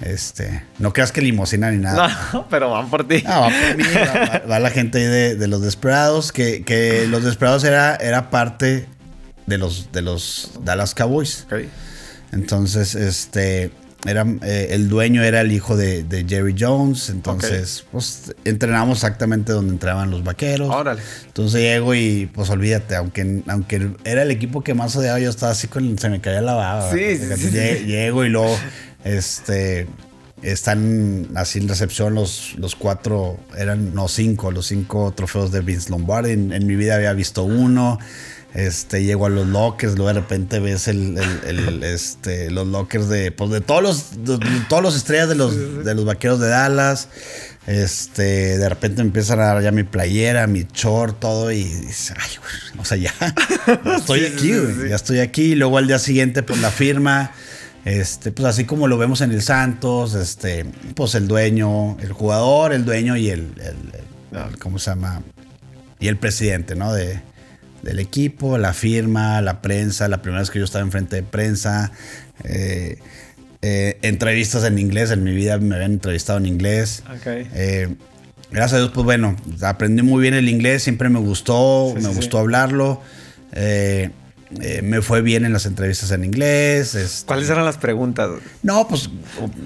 Este, no creas que limosina ni nada. No, pero van por ti. No, van por mí. Va, va- va la gente ahí de, de los Desperados, que, que los Desperados era, era parte de los, de los Dallas Cowboys. Ok. Entonces, este, era, eh, el dueño era el hijo de, de Jerry Jones. Entonces, pues entrenamos exactamente donde entraban los vaqueros. Órale. Entonces llego y pues olvídate, aunque, aunque era el equipo que más odiaba, yo estaba así con, se me caía la baba. Sí, sí, sí. Llego y luego, este, están así en recepción los, los cuatro, eran, no, cinco, los cinco trofeos de Vince Lombardi. En, en mi vida había visto uno. Este, llego a los lockers, luego de repente ves el, el- el, este, los lockers de, pues de todos los, de, de todos los estrellas de los, de los vaqueros de Dallas. Este, de repente empiezan a dar ya mi playera, mi short, todo, y dices, ay, güey, o sea, ya, ya estoy aquí, güey, ya estoy aquí. Y luego al día siguiente, pues la firma, este, pues así como lo vemos en el Santos, este, pues el dueño, el jugador, el dueño y el, el- el- ¿cómo se llama? Y el presidente, ¿no? De, del equipo, la firma, la prensa, la primera vez que yo estaba enfrente de prensa, eh, eh, entrevistas en inglés, en mi vida me habían entrevistado en inglés. Eh, gracias a Dios, pues bueno, aprendí muy bien el inglés, siempre me gustó, Sí, me sí, gustó hablarlo. Eh, me fue bien en las entrevistas en inglés. este- ¿Cuáles eran las preguntas? No, pues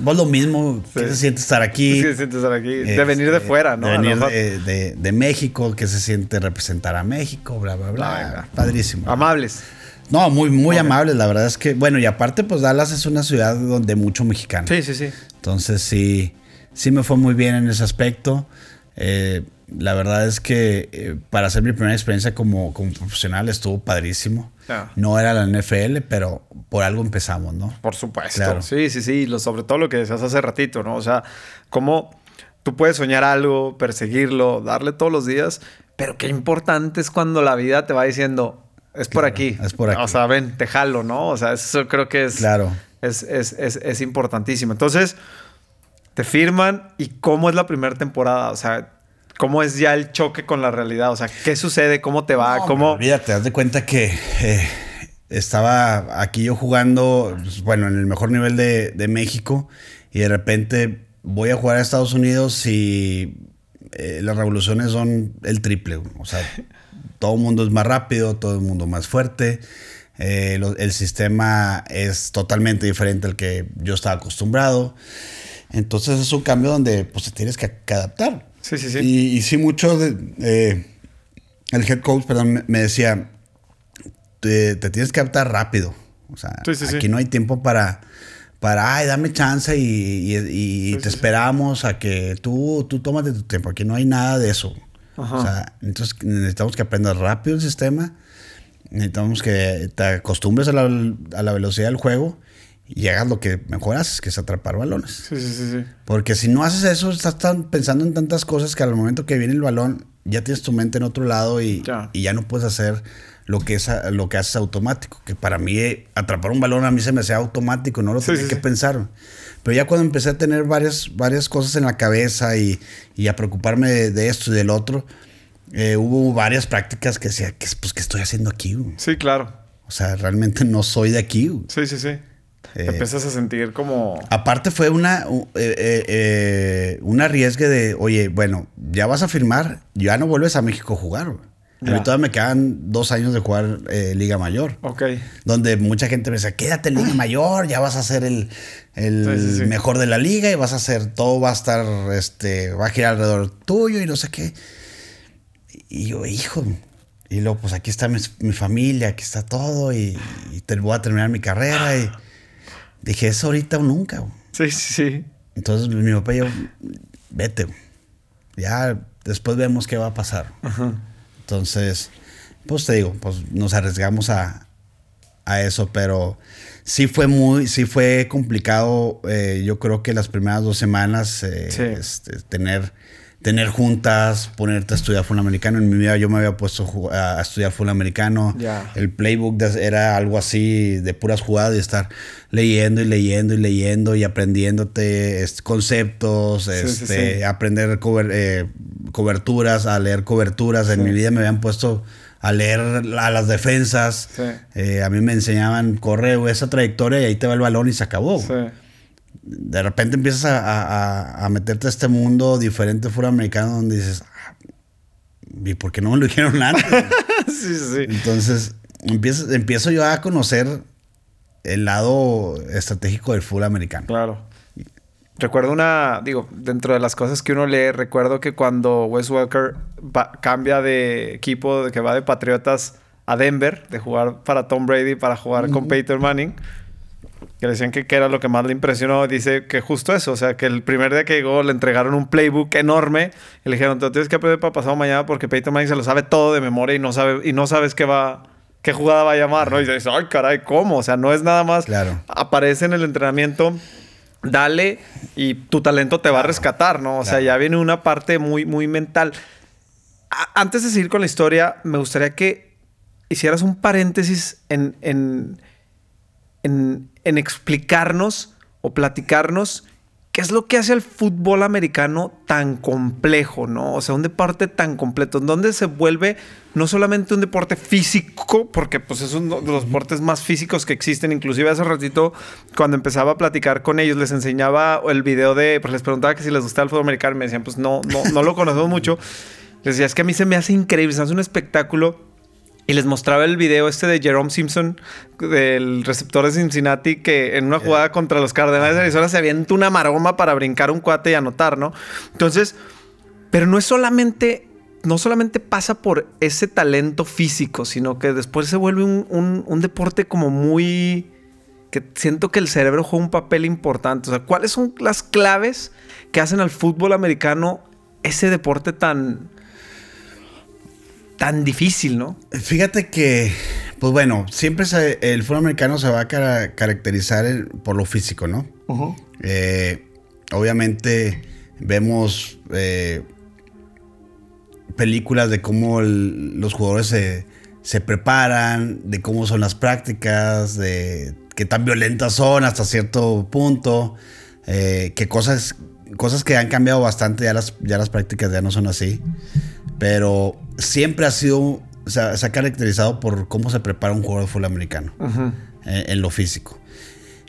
vos lo mismo. ¿Qué se siente estar aquí? ¿Qué se siente estar aquí? De venir de Este, fuera, ¿no? De venir de, de- de México, que se siente representar a México, bla, bla, bla. Venga. Padrísimo. Amables. No, muy, muy amables, la verdad es que, bueno, y aparte, pues Dallas es una ciudad donde mucho mexicano. Sí, sí, sí. Entonces sí, sí me fue muy bien en ese aspecto. Eh, la verdad es que eh, para hacer mi primera experiencia como, como profesional estuvo padrísimo. Ya. No era la NFL, pero por algo empezamos, ¿no? Por supuesto. Claro. Sí, sí, sí. Lo, sobre todo lo que decías hace ratito, ¿no? O sea, cómo tú puedes soñar algo, perseguirlo, darle todos los días, pero qué importante es cuando la vida te va diciendo, es por Claro, aquí. es por aquí. O sea, ven, te jalo, ¿no? O sea, eso creo que es, Claro. es, es, es, es importantísimo. Entonces, te firman y cómo es la primera temporada. O sea, cómo es ya el choque con la realidad. O sea, ¿qué sucede? ¿Cómo te va? No, ¿Cómo? hombre, Olvídate, haz de cuenta que eh, estaba aquí yo jugando, pues, bueno, en el mejor nivel de, de México y de repente voy a jugar a Estados Unidos y eh, las revoluciones son el triple. O sea, todo el mundo es más rápido, todo el mundo más fuerte. eh, lo- el sistema es totalmente diferente al que yo estaba acostumbrado. Entonces es un cambio donde pues te tienes que adaptar. Sí, sí, sí. Y, y sí, mucho de, eh, el head coach, perdón, me- decía, te, te tienes que adaptar rápido. O sea, Sí, sí, sí. aquí no hay tiempo para, para, ay, dame chance y, y- y Sí, te esperamos a que tú, tú tómate tu tiempo. Aquí no hay nada de eso. Ajá. O sea, entonces necesitamos que aprendas rápido el sistema. Necesitamos que te acostumbres a la, a la velocidad del juego y hagas lo que mejor haces, que es atrapar balones. Sí, sí, sí, sí. Porque si no haces eso, estás tan pensando en tantas cosas que al momento que viene el balón, ya tienes tu mente en otro lado y Ya. y ya, no puedes hacer lo que, es, lo que haces automático. Que para mí, eh, atrapar un balón a mí se me hacía automático, no lo tenía que pensar. Pero ya cuando empecé a tener varias, varias cosas en la cabeza y, y a preocuparme de, de esto y del otro, eh, hubo varias prácticas que decía, ¿qué, pues, ¿qué estoy haciendo aquí? Sí, claro. O sea, realmente no soy de aquí. Sí, sí, sí. Te Eh, empiezas a sentir como... Aparte fue una, u- eh, un arriesgue de, oye, bueno, ya vas a firmar, ya no vuelves a México a jugar. A mí todavía me quedan dos años de jugar eh, Liga Mayor. Ok. Donde mucha gente me decía, quédate en Liga Mayor, ya vas a ser el, el Sí, sí, sí. mejor de la liga y vas a hacer, todo va a estar, este, va a girar alrededor tuyo y no sé qué. Y yo, hijo, y luego pues aquí está mi, mi familia, aquí está todo y, y te, voy a terminar mi carrera y dije, es ahorita o nunca. güey". Sí, sí, sí. Entonces mi papá y yo, vete. güey. Ya después vemos qué va a pasar. Entonces, pues te digo, pues nos arriesgamos a, a eso, pero sí fue muy, sí fue complicado. eh, yo creo que las primeras dos semanas eh, Sí. este, tener, tener juntas, ponerte a estudiar fútbol americano. En mi vida yo me había puesto a estudiar fútbol americano. El playbook era algo así de puras jugadas y estar leyendo y leyendo y leyendo y aprendiéndote conceptos, sí, este, sí. aprender cober- eh, coberturas, a leer coberturas. En mi vida me habían puesto a leer a las defensas. Eh, a mí me enseñaban, corre esa trayectoria y ahí te va el balón y se acabó. De repente empiezas a, meterte a este mundo diferente fuera americano donde dices, ah, ¿y por qué no me lo dijeron antes? sí, sí. Entonces, empiezo, empiezo yo a conocer el lado estratégico del fútbol americano. Claro. Recuerdo una, digo, dentro de las cosas que uno lee, recuerdo que cuando Wes Walker cambia de equipo, de que va de Patriotas a Denver, de jugar para Tom Brady, para jugar con Peyton Manning, que le decían que, era lo que más le impresionó, dice que justo eso, o sea, que el primer día que llegó le entregaron un playbook enorme y le dijeron, te tienes que aprender para pasado mañana porque Peyton Manning se lo sabe todo de memoria y no, sabe, y no sabes qué va qué jugada va a llamar, ¿no? Y dices, ay, caray, ¿cómo? O sea, no es nada más. Claro. Aparece en el entrenamiento, dale y tu talento te va a rescatar, ¿no? O sea, ya viene una parte muy, muy mental. antes de seguir con la historia, me gustaría que hicieras un paréntesis en, en, en, en explicarnos o platicarnos ¿Qué es lo que hace al fútbol americano tan complejo, no? O sea, un deporte tan completo, en donde se vuelve no solamente un deporte físico, porque pues es uno de los deportes más físicos que existen. Inclusive hace ratito, cuando empezaba a platicar con ellos, les enseñaba el video de, pues les preguntaba que si les gustaba el fútbol americano, y me decían, pues no, no, no lo conocemos mucho. Les decía, es que a mí se me hace increíble, se hace un espectáculo y les mostraba el video este de Jerome Simpson, del receptor de Cincinnati, que en una jugada contra los Cardenales de Arizona se avienta una maroma para brincar un cuate y anotar, ¿no? Entonces, pero no es solamente, no solamente pasa por ese talento físico, sino que después se vuelve un, un deporte como muy... que siento que el cerebro juega un papel importante. O sea, ¿cuáles son las claves que hacen al fútbol americano ese deporte tan tan difícil, ¿no? Fíjate que, pues bueno, siempre el fútbol americano se va a caracterizar por lo físico, ¿no? Eh, obviamente vemos eh, películas de cómo los jugadores se, preparan, de cómo son las prácticas, de qué tan violentas son hasta cierto punto, eh, que cosas, cosas que han cambiado bastante, ya las, ya las prácticas ya no son así. Pero siempre ha sido, se ha caracterizado por cómo se prepara un jugador de fútbol americano en, lo físico.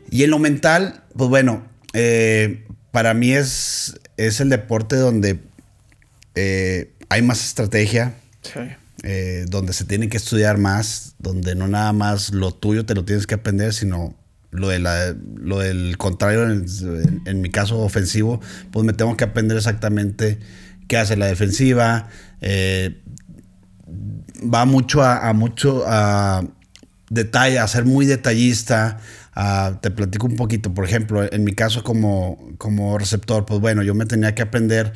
Y en lo mental, pues bueno, eh, para mí es, es el deporte donde eh, hay más estrategia. Eh, donde se tiene que estudiar más, donde no nada más lo tuyo te lo tienes que aprender, sino lo, de la, lo del contrario, en, en, mi caso ofensivo, pues me tengo que aprender exactamente qué hace la defensiva, eh, va mucho a, mucho a detalle, a ser muy detallista. te platico un poquito, por ejemplo, en mi caso como, como receptor, pues bueno, yo me tenía que aprender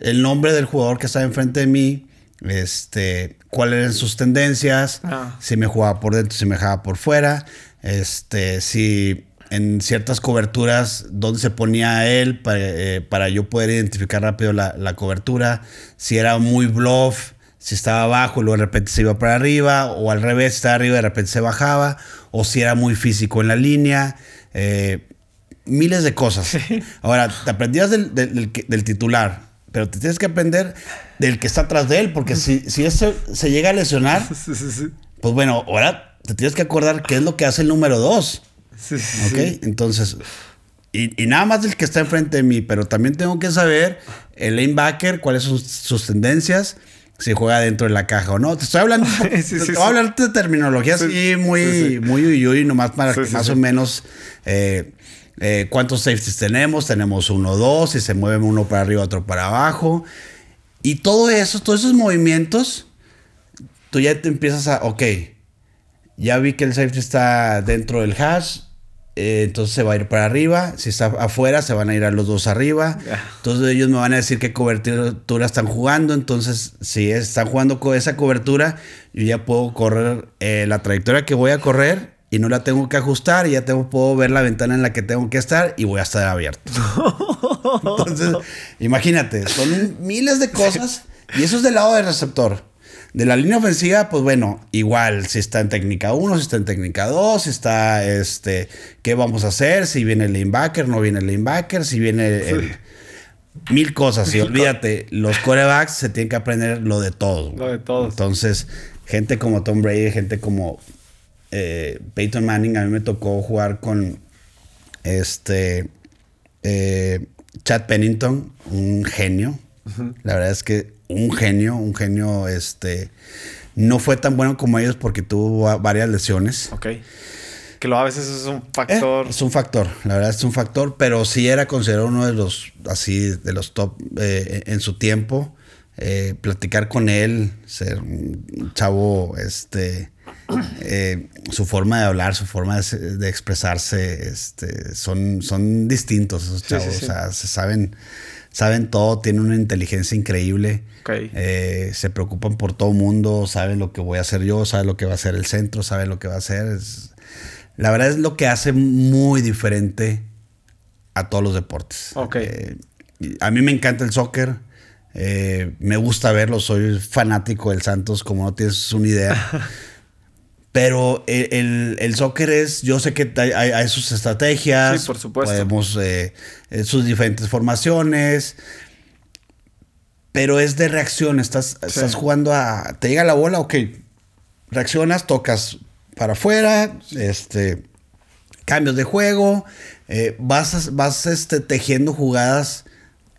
el nombre del jugador que estaba enfrente de mí, este, cuáles eran sus tendencias, ah. si me jugaba por dentro, si me dejaba por fuera, este, si en ciertas coberturas donde se ponía él eh, para, yo poder identificar rápido la, cobertura, si era muy bluff, si estaba abajo y luego de repente se iba para arriba, o al revés, estaba arriba y de repente se bajaba, o si era muy físico en la línea, eh, miles de cosas. Ahora, te aprendías del, titular, pero te tienes que aprender del que está atrás de él, porque si, si eso se llega a lesionar, pues bueno, ahora te tienes que acordar qué es lo que hace el número dos. Sí, ok, entonces, y, nada más del que está enfrente de mí, pero también tengo que saber el lanebacker, cuáles son sus tendencias, si juega dentro de la caja o no. Te estoy hablando, te, voy a hablar de terminología así muy, muy uy, nomás para que más o menos eh, eh, cuántos safeties tenemos. Tenemos uno, dos, si se mueve uno para arriba, otro para abajo. Y todo eso, todos esos movimientos, tú ya te empiezas a, ok, ya vi que el safety está dentro del hash, eh, entonces se va a ir para arriba. Si está afuera, se van a ir a los dos arriba. Entonces ellos me van a decir qué cobertura están jugando. Entonces, si están jugando con esa cobertura, yo ya puedo correr eh, la trayectoria que voy a correr y no la tengo que ajustar. Y ya tengo, puedo ver la ventana en la que tengo que estar y voy a estar abierto. Entonces, imagínate, son miles de cosas. Y eso es del lado del receptor. De la línea ofensiva, pues bueno, igual, si está en técnica 1, si está en técnica 2, si está, este, ¿qué vamos a hacer? Si viene el linebacker, no viene el linebacker, si viene mil cosas. Y olvídate, los corebacks se tienen que aprender lo de todo. Lo de todo. Entonces, gente como Tom Brady, gente como eh, Peyton Manning, a mí me tocó jugar con este eh, Chad Pennington, un genio. La verdad es que un genio, un genio, este, no fue tan bueno como ellos porque tuvo varias lesiones. Ok. Que lo a veces es un factor. Eh, es un factor, la verdad es un factor, pero sí era considerado uno de los, así, de los top eh, en su tiempo. Eh, platicar con él, ser un chavo, este, su forma de hablar, su forma de, expresarse, este, son, son distintos esos chavos, o sea, se saben, saben todo, tienen una inteligencia increíble. se preocupan por todo el mundo, saben lo que voy a hacer yo, saben lo que va a hacer el centro, saben lo que va a hacer. Es, la verdad es lo que hace muy diferente a todos los deportes. Eh, a mí me encanta el soccer. Eh, me gusta verlo. Soy fanático del Santos, como no tienes una idea. Pero el, soccer es, yo sé que hay, sus estrategias. Sí, por supuesto. Podemos, eh, sus diferentes formaciones. Pero es de reacción. Estás, estás jugando a. Te llega la bola, ok. Reaccionas, tocas para afuera, este, cambios de juego, eh, vas, vas este, tejiendo jugadas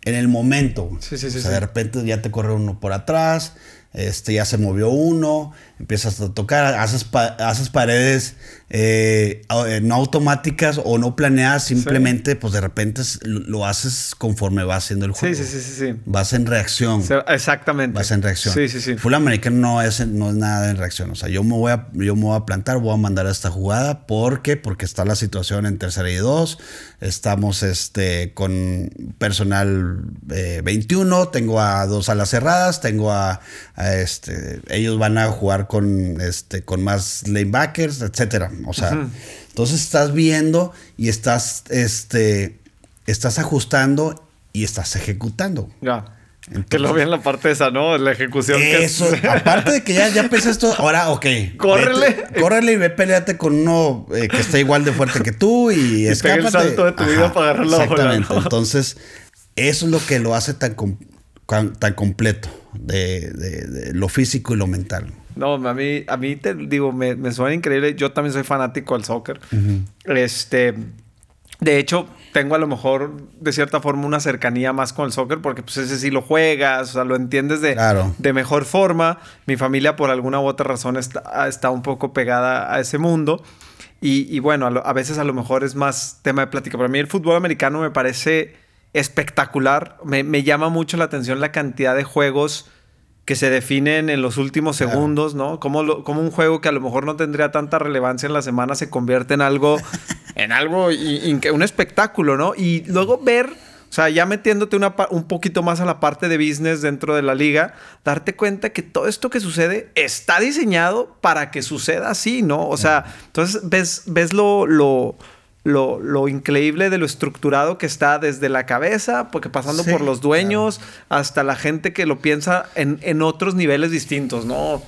en el momento. Sí, sí, sí, o sea, de repente ya te corre uno por atrás, este, ya se movió uno, empiezas a tocar, haces, haces paredes eh, eh, no automáticas o no planeadas, simplemente pues de repente lo, haces conforme va haciendo el juego. Sí, sí, sí, sí. Vas en reacción. exactamente. Vas en reacción. Sí, sí, sí. Full americano no es, no es nada en reacción. O sea, yo me, voy a, yo me voy a plantar, voy a mandar a esta jugada. ¿Por qué? Porque está la situación en tercera y dos. Estamos este, con personal 21, eh, tengo a dos alas cerradas, tengo a, este, ellos van a jugar con, este, con más lanebackers, etcétera. O sea, entonces estás viendo y estás, este, estás ajustando y estás ejecutando. Ya. que lo vi en la parte esa, ¿no? La ejecución. Eso, aparte de que ya, ya pensé esto, ahora, ok. Córrele. córrele y ve, peleate con uno eh, que esté igual de fuerte que tú y, y escápate. el salto de tu vida para agarrar la Exactamente. Entonces, eso es lo que lo hace tan, tan completo, de, de, lo físico y lo mental. No, a mí, a mí te digo, me, suena increíble. Yo también soy fanático del soccer. Este, de hecho, tengo a lo mejor de cierta forma una cercanía más con el soccer porque pues ese sí lo juegas, o sea, lo entiendes de, de mejor forma. Mi familia por alguna u otra razón está, está un poco pegada a ese mundo. Y, bueno, a, veces a lo mejor es más tema de plática. Para mí el fútbol americano me parece espectacular. Me, me llama mucho la atención la cantidad de juegos que se definen en los últimos segundos, ¿no? Como, un juego que a lo mejor no tendría tanta relevancia en la semana se convierte en algo, en algo, un espectáculo, ¿no? Y luego ver, o sea, ya metiéndote un poquito más a la parte de business dentro de la liga, darte cuenta que todo esto que sucede está diseñado para que suceda así, ¿no? O sea, entonces ves, ves lo, lo lo, increíble de lo estructurado que está desde la cabeza, porque pasando por los dueños, hasta la gente que lo piensa en, otros niveles distintos, ¿no?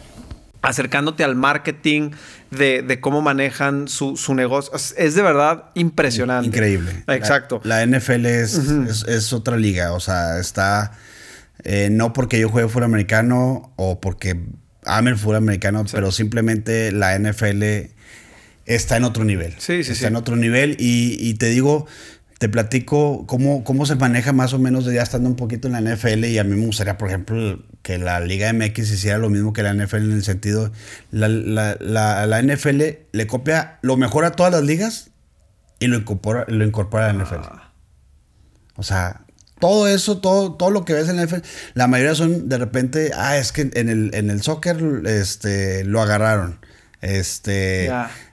Acercándote al marketing de, cómo manejan su, negocio. Es de verdad impresionante. Increíble. Exacto. La, NFL es, otra liga. O sea, está. Eh, no porque yo juegue fútbol americano o porque ame el fútbol americano, pero simplemente la NFL está en otro nivel. Sí, sí, está en otro nivel y, te digo, te platico cómo, cómo se maneja más o menos ya estando un poquito en la NFL y a mí me gustaría, por ejemplo, que la Liga MX hiciera lo mismo que la NFL en el sentido, la, la, NFL le copia lo mejor a todas las ligas y lo incorpora, lo incorpora a la NFL. Ah. O sea, todo eso, todo, todo lo que ves en la NFL, la mayoría son de repente, ah, es que en el, en el soccer este, lo agarraron. Este,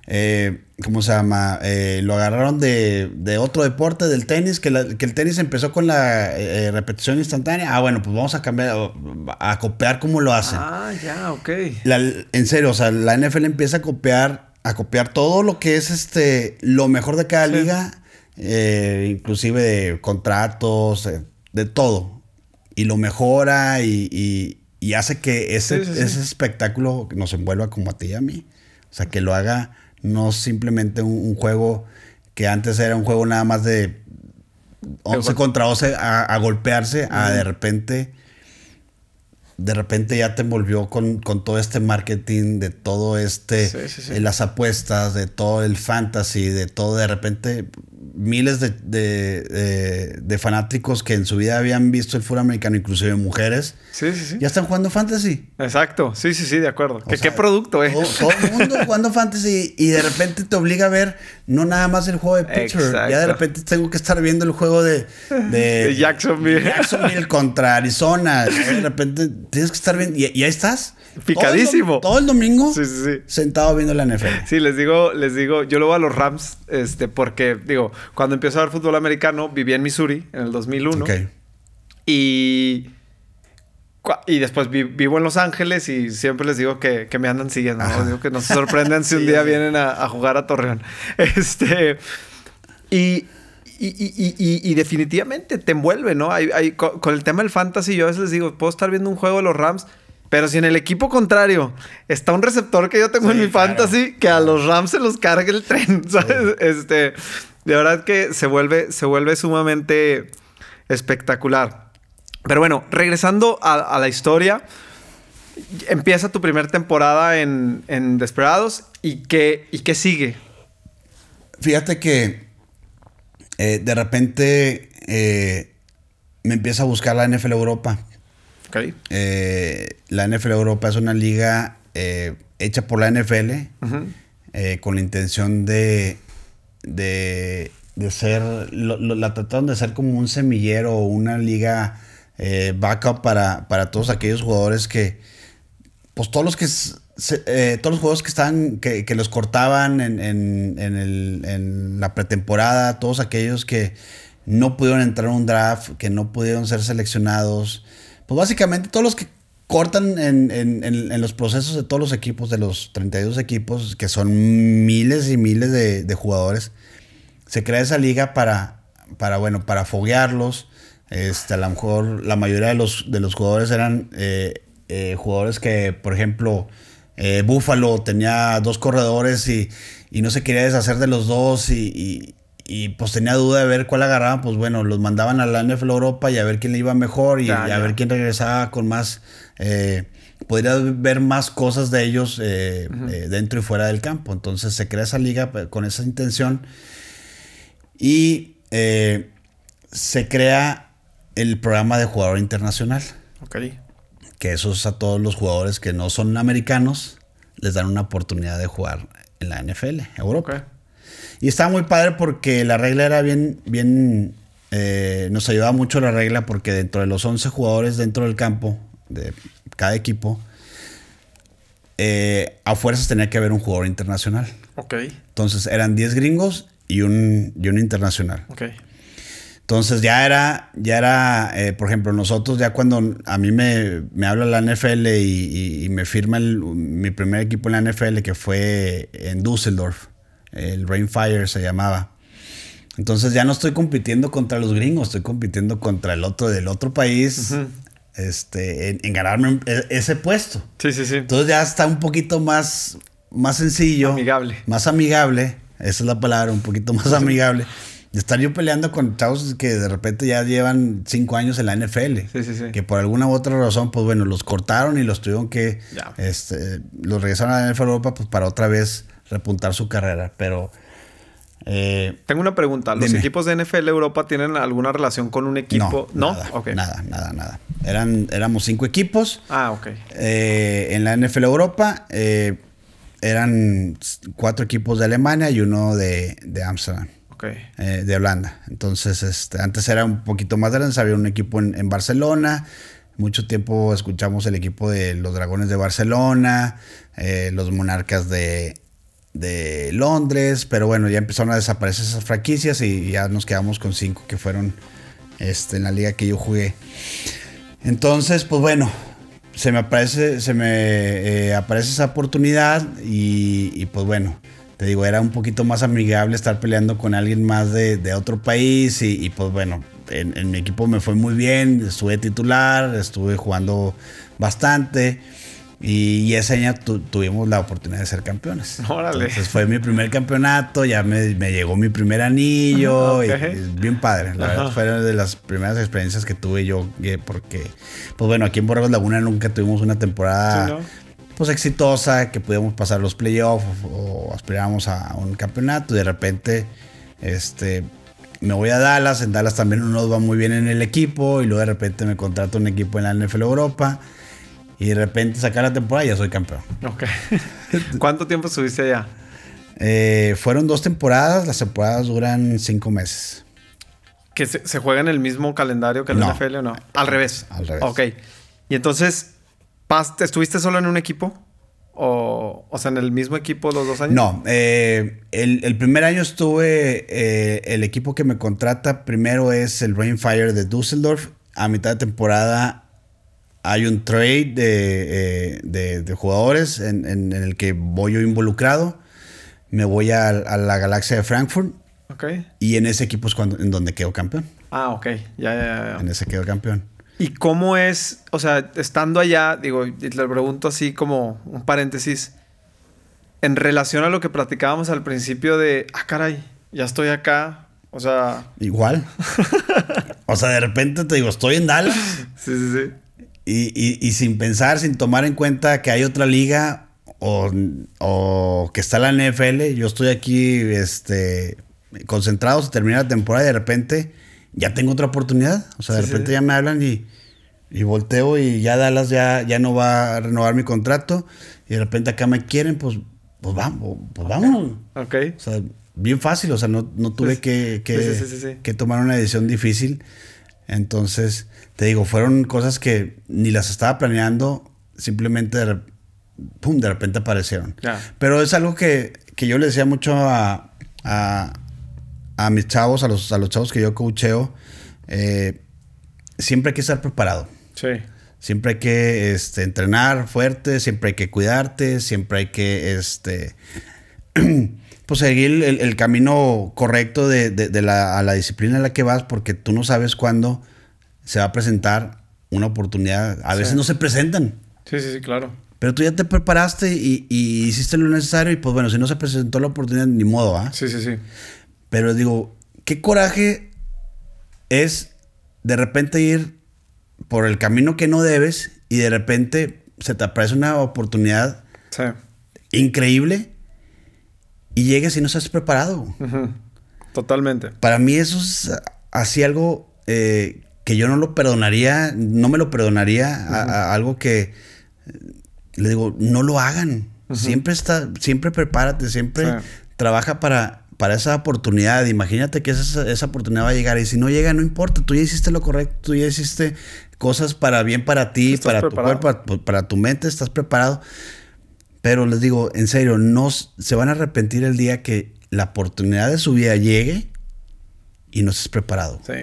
eh, ¿cómo se llama? Eh, lo agarraron de, otro deporte, del tenis, que, el tenis empezó con la eh, repetición instantánea. Ah, bueno, pues vamos a cambiar, a copiar cómo lo hacen. Ah, ya, ok. en serio, o sea, la NFL empieza a copiar, a copiar todo lo que es este, lo mejor de cada liga, inclusive de contratos, de todo. Y lo mejora y, hace que ese, ese espectáculo nos envuelva como a ti y a mí. O sea, que lo haga no simplemente un, juego que antes era un juego nada más de 11 contra 11 a, golpearse, a de repente de repente ya te envolvió con, con todo este marketing, de todo este, Sí, sí, sí. eh, las apuestas, de todo el fantasy, de todo, de repente miles de, de, de- de fanáticos que en su vida habían visto el fútbol americano, inclusive mujeres, Sí, sí, sí. ya están jugando fantasy. Exacto. Sí, sí, sí, de acuerdo. O ¿Qué, sea, qué producto, eh? Todo, todo el mundo jugando fantasy y de repente te obliga a ver no nada más el juego de pitcher. Exacto. Ya de repente tengo que estar viendo el juego de, de, De Jacksonville. Jacksonville contra Arizona. De repente tienes que estar viendo. Y, y ahí estás. Picadísimo. Todo el, dom- todo el domingo Sí, sí, sí. sentado viendo la NFL. Sí, les digo, les digo, yo lo voy a los Rams, este, porque, digo, cuando empiezo a ver fútbol americano, viví en Missouri en el 2001. Ok. Y, y después vi- vivo en Los Ángeles y siempre les digo que, que me andan siguiendo. ¿no? Digo que no se sorprendan si un día vienen a, a jugar a Torreón. Este, y, y, y- y- definitivamente te envuelve, ¿no? Hay, hay- co- con el tema del fantasy, yo a veces les digo, puedo estar viendo un juego de los Rams. Pero si en el equipo contrario está un receptor que yo tengo en mi claro. fantasy, que a los Rams se los cargue el tren, ¿sabes? Este, de verdad que se vuelve, se vuelve sumamente espectacular. Pero bueno, regresando a, a la historia, empieza tu primera temporada en, en Desperados y qué, y qué sigue. Fíjate que eh, de repente eh, me empieza a buscar la NFL Europa. Ok. Eh, la NFL Europa es una liga hecha por la NFL con la intención de, de, de ser, lo- lo- la trataron de ser como un semillero o una liga eh, backup para, para todos aquellos jugadores que, pues todos los que, eh, todos los jugadores que estaban, que, que los cortaban en, en- en la pretemporada, todos aquellos que no pudieron entrar a un draft, que no pudieron ser seleccionados, pues básicamente todos los que cortan en los procesos de todos los equipos, de los 32 equipos, que son miles y miles de, de jugadores, se crea esa liga para, para bueno, para foguearlos. Este, a lo mejor la mayoría de los, de los jugadores eran eh, eh, jugadores que, por ejemplo, eh, Buffalo tenía dos corredores y, y no se quería deshacer de los dos y, y- y, pues tenía duda de ver cuál agarraban. Pues bueno, los mandaban a la NFL Europa y a ver quién le iba mejor y, Ya, a ver quién regresaba con más... eh, podría ver más cosas de ellos dentro y fuera del campo. Entonces se crea esa liga pues, con esa intención y se crea el programa de jugador internacional, Ok. que eso es a todos los jugadores que no son americanos, les dan una oportunidad de jugar en la NFL, Europa. Ok. Y estaba muy padre porque la regla era bien, bien, eh, nos ayudaba mucho la regla porque dentro de los 11 jugadores dentro del campo, de cada equipo, eh, a fuerzas tenía que haber un jugador internacional. Ok. Entonces eran 10 gringos y un, y un internacional. Ok. Entonces ya era, ya era, eh, por ejemplo, nosotros ya cuando a mí me, me habla la NFL y, y- y me firma el- mi primer equipo en la NFL que fue en Düsseldorf, el Rainfire se llamaba. Entonces ya no estoy compitiendo contra los gringos, estoy compitiendo contra el otro del otro país, este, en, en ganarme e- ese puesto. Sí, sí, sí. Entonces ya está un poquito más, más sencillo. Amigable. Más amigable. Esa es la palabra, un poquito más amigable. De estar yo peleando con chavos que de repente ya llevan cinco años en la NFL. Sí, sí, sí. Que por alguna u otra razón, pues bueno, los cortaron y los tuvieron que. Ya. Este, los regresaron a la NFL Europa pues, para otra vez repuntar su carrera. Pero. eh, Tengo una pregunta. ¿Los Dime. equipos de NFL Europa tienen alguna relación con un equipo? No. Nada, Ok. nada, nada, nada. Eran, éramos cinco equipos. Ah, ok. Eh, en la NFL Europa eh, eran cuatro equipos de Alemania y uno de, de Eh, de Holanda. Entonces, este, antes era un poquito más grande, había un equipo en, Barcelona. Mucho tiempo escuchamos el equipo de los Dragones de Barcelona, eh, los Monarcas de, de Londres, pero bueno, ya empezaron a desaparecer esas franquicias y ya nos quedamos con cinco que fueron este, en la liga que yo jugué. Entonces, pues bueno, se me aparece, se me eh, aparece esa oportunidad y, y, pues bueno, te digo, era un poquito más amigable estar peleando con alguien más de, de otro país y, y, pues bueno, en, en mi equipo me fue muy bien, estuve titular, estuve jugando bastante y, y ese año tu- tuvimos la oportunidad de ser campeones. Órale. Entonces fue mi primer campeonato, ya me, me llegó mi primer anillo, y- Ok. y bien padre, la Ajá. verdad fue de las primeras experiencias que tuve yo, porque pues bueno, aquí en Borregos Laguna nunca tuvimos una temporada pues exitosa, que pudiéramos pasar los playoffs o, aspiramos a un campeonato. Y de repente, este, me voy a Dallas. En Dallas también no nos va muy bien en el equipo. Y luego de repente me contrato un equipo en la NFL Europa. Y de repente sacar la temporada y ya soy campeón. Ok. ¿Cuánto tiempo estuviste allá? Eh, fueron dos temporadas. Las temporadas duran cinco meses. ¿Que se, juega en el mismo calendario que el NFL o no? Al revés. Al revés. Ok. Y entonces, ¿Estuviste solo en un equipo? O, o sea, en el mismo equipo los dos años? No, eh, el, primer año estuve, eh, el equipo que me contrata primero es el Rainfire de Düsseldorf. A mitad de temporada hay un trade de, eh, jugadores en, el que voy yo involucrado. Me voy a, la galaxia de Frankfurt. Ok. Y en ese equipo es cuando, en donde quedo campeón. Ah, ok. Ya, ya, ya. En ese quedo campeón. ¿Y cómo es, o sea, estando allá, digo, le pregunto así como un paréntesis, en relación a lo que platicábamos al principio de, ah, caray, ya estoy acá, o sea... Igual. o sea, de repente te digo, estoy en Dallas. sí, sí, sí. Y, y, sin pensar, sin tomar en cuenta que hay otra liga o, o, que está la NFL, yo estoy aquí este, concentrado, se termina la temporada y de repente ya tengo otra oportunidad. O sea, de repente ya me hablan y, y, volteo y ya Dallas ya, ya no va a renovar mi contrato. Y de repente acá me quieren, pues, pues vamos, pues vámonos. Ok. O sea, bien fácil, o sea, no, no tuve que, que, que, tomar una decisión difícil. Entonces, te digo, fueron cosas que ni las estaba planeando, simplemente de, pum, de repente aparecieron. Pero es algo que, que yo le decía mucho a, a a mis chavos, a los, a los chavos que yo coacheo, eh, siempre hay que estar preparado. Sí. Siempre hay que este, entrenar fuerte, siempre hay que cuidarte, siempre hay que este, pues seguir el, camino correcto de, la, a la disciplina en la que vas, porque tú no sabes cuándo se va a presentar una oportunidad. A veces no se presentan. Sí, sí, sí, claro. Pero tú ya te preparaste y, y, hiciste lo necesario y pues bueno, si no se presentó la oportunidad, ni modo, ¿ah? Sí, sí, sí. Pero digo, qué coraje es de repente ir por el camino que no debes y de repente se te aparece una oportunidad increíble y llegues y no estás preparado. Totalmente. Para mí eso es así algo eh, que yo no lo perdonaría, no me lo perdonaría, a, algo que le digo, no lo hagan. Siempre está, siempre prepárate, siempre trabaja para para esa oportunidad. Imagínate que esa, esa, oportunidad va a llegar y si no llega, no importa, tú ya hiciste lo correcto, tú ya hiciste cosas para bien para ti, para tu cuerpo, para, tu mente, estás preparado. Pero les digo, en serio, no se van a arrepentir el día que la oportunidad de su vida llegue y no estés preparado. Sí.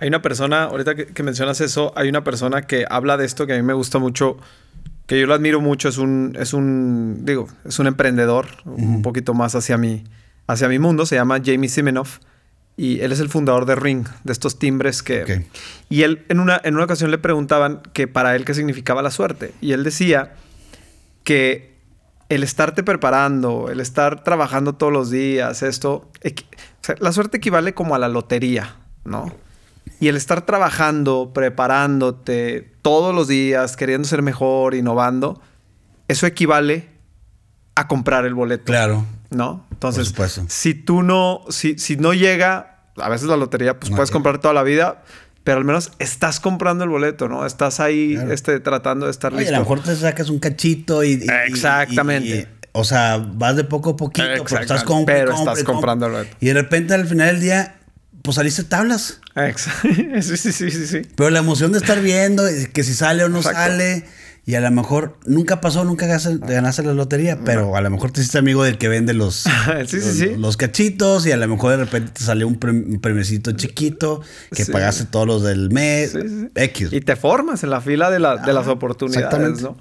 Hay una persona, ahorita que, mencionas eso, hay una persona que habla de esto que a mí me gusta mucho, que yo lo admiro mucho, es un, es un, digo, es un emprendedor, un poquito más hacia mí hacia mi mundo, se llama Jamie Simenoff. Y él es el fundador de Ring, de estos timbres que... Y él en una, en una ocasión le preguntaban que para él qué significaba la suerte. Y él decía que el estarte preparando, el estar trabajando todos los días, esto... la suerte equivale como a la lotería, ¿no? Y el estar trabajando, preparándote todos los días, queriendo ser mejor, innovando, eso equivale a comprar el boleto. Claro. ¿no? Entonces, si tú no, si, si no llega, a veces la lotería, pues puedes comprar toda la vida, pero al menos estás comprando el boleto, ¿no? Estás ahí este, tratando de estar listo. a lo mejor te sacas un cachito y... Exactamente. o sea, vas de poco a poquito, pero estás, pero estás comprando el boleto. Y de repente al final del día, pues saliste tablas. Exacto. sí, sí, sí, sí. Pero la emoción de estar viendo, que si sale o no sale y a lo mejor nunca pasó, nunca ganaste, la lotería, pero a lo mejor te hiciste amigo del que vende los, los, cachitos y a lo mejor de repente te salió un, premiecito chiquito que pagaste todos los del mes. X. Y te formas en la fila de, las ah, oportunidades, ¿no?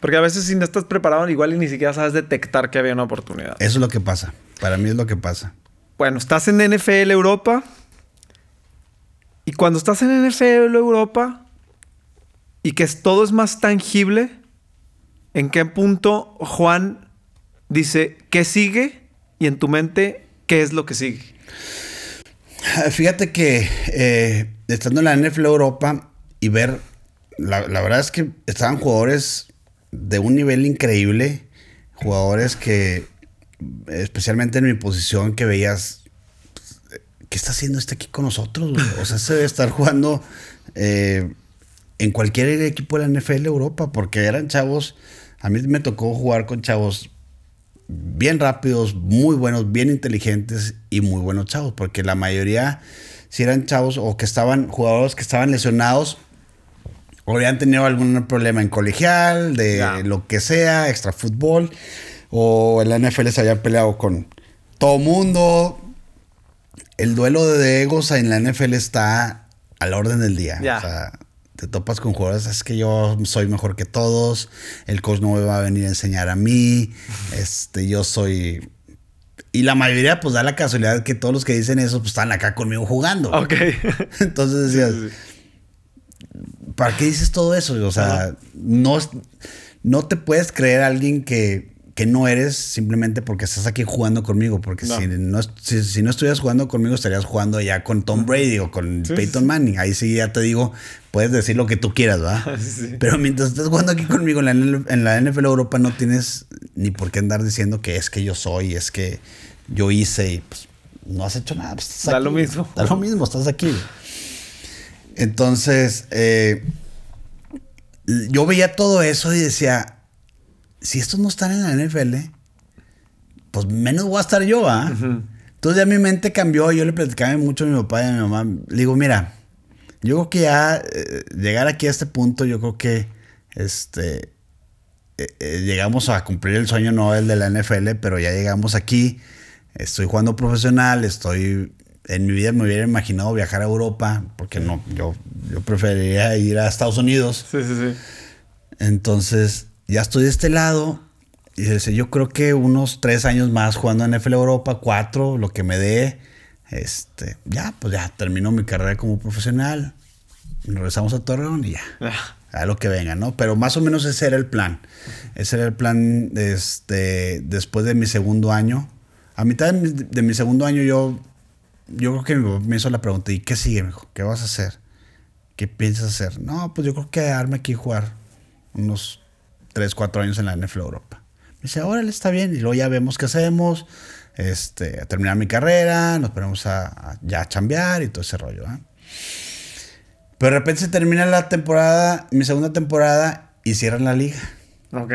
Porque a veces si no estás preparado, igual y ni siquiera sabes detectar que había una oportunidad. Eso es lo que pasa. Para mí es lo que pasa. Bueno, estás en NFL Europa. Y cuando estás en NFL Europa, y que todo es más tangible, ¿en qué punto Juan dice qué sigue y en tu mente qué es lo que sigue? Fíjate que eh, estando en la NFL Europa y ver la, verdad es que estaban jugadores de un nivel increíble. Jugadores que, especialmente en mi posición, que veías, ¿qué está haciendo este aquí con nosotros? O sea, se debe estar jugando eh, en cualquier equipo de la NFL Europa, porque eran chavos. A mí me tocó jugar con chavos bien rápidos, muy buenos, bien inteligentes y muy buenos chavos, porque la mayoría si eran chavos o que estaban jugadores que estaban lesionados o habían tenido algún problema en colegial, de lo que sea, extra fútbol, o en la NFL se habían peleado con todo mundo. El duelo de egos en la NFL está a la orden del día. O sea, te topas con jugadores, es que yo soy mejor que todos, el coach no me va a venir a enseñar a mí, este, yo soy... Y la mayoría, pues da la casualidad que todos los que dicen eso, pues están acá conmigo jugando. Ok. Entonces decías, ¿para qué dices todo eso? O sea, no, no te puedes creer a alguien que, que no eres simplemente porque estás aquí jugando conmigo. Porque No. Si, no, si, si no estuvieras jugando conmigo, estarías jugando ya con Tom Brady o con Sí, Peyton. Manning. Ahí sí ya te digo, puedes decir lo que tú quieras, ¿verdad? Sí. Pero mientras estás jugando aquí conmigo en la, en la NFL Europa, no tienes ni por qué andar diciendo que es que yo soy, es que yo hice y pues no has hecho nada. pues, estás Da aquí, lo mismo. Da lo mismo, estás aquí. Entonces, eh, yo veía todo eso y decía, si estos no están en la NFL, pues menos voy a estar yo, ¿ah? Entonces ya mi mente cambió, yo le platicaba mucho a mi papá y a mi mamá. Le digo, mira, yo creo que ya eh, llegar aquí a este punto, yo creo que este eh, eh, llegamos a cumplir el sueño no el de la NFL, pero ya llegamos aquí. Estoy jugando profesional, estoy en mi vida me hubiera imaginado viajar a Europa, porque no, yo, yo preferiría ir a Estados Unidos. Sí, sí, sí. Entonces, ya estoy de este lado. Y dice, yo creo que unos tres años más jugando en NFL Europa, cuatro, lo que me dé. Este, ya, pues ya termino mi carrera como profesional. Regresamos a Torreón y ya. A lo que venga, ¿no? Pero más o menos ese era el plan. Ese era el plan este, después de mi segundo año. A mitad de mi, de mi segundo año yo, yo creo que mi me hizo la pregunta, ¿y qué sigue, mijo? ¿Qué vas a hacer? ¿Qué piensas hacer? No, pues yo creo que quedarme aquí y jugar unos 3, 4 años en la NFL Europa. Me dice, órale, está bien. Y luego ya vemos qué hacemos. Este, a terminar mi carrera, nos ponemos a, a ya a chambear y todo ese rollo. ¿ah? Pero de repente se termina la temporada, mi segunda temporada, y cierran la liga. ok.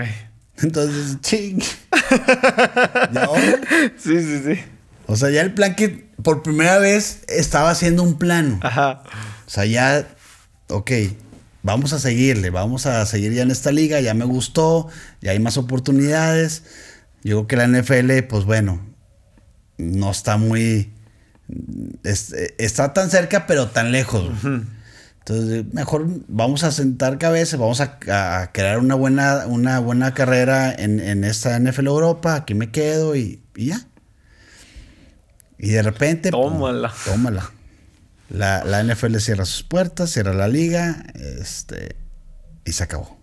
Entonces, ching. ¿Y ahora? Sí, sí, sí. O sea, ya el plan que por primera vez estaba haciendo un plano. Ajá. O sea, ya, ok, vamos a seguirle, vamos a seguir ya en esta liga, ya me gustó, ya hay más oportunidades. Yo creo que la NFL, pues bueno, no está muy... es- está tan cerca, pero tan lejos. Entonces, mejor vamos a sentar cabeza, vamos a, a crear una buena, una buena carrera en, en esta NFL Europa, aquí me quedo y, y ya. Y de repente... pum, Tómala. tómala. La, la NFL cierra sus puertas, cierra la liga, este, y se acabó.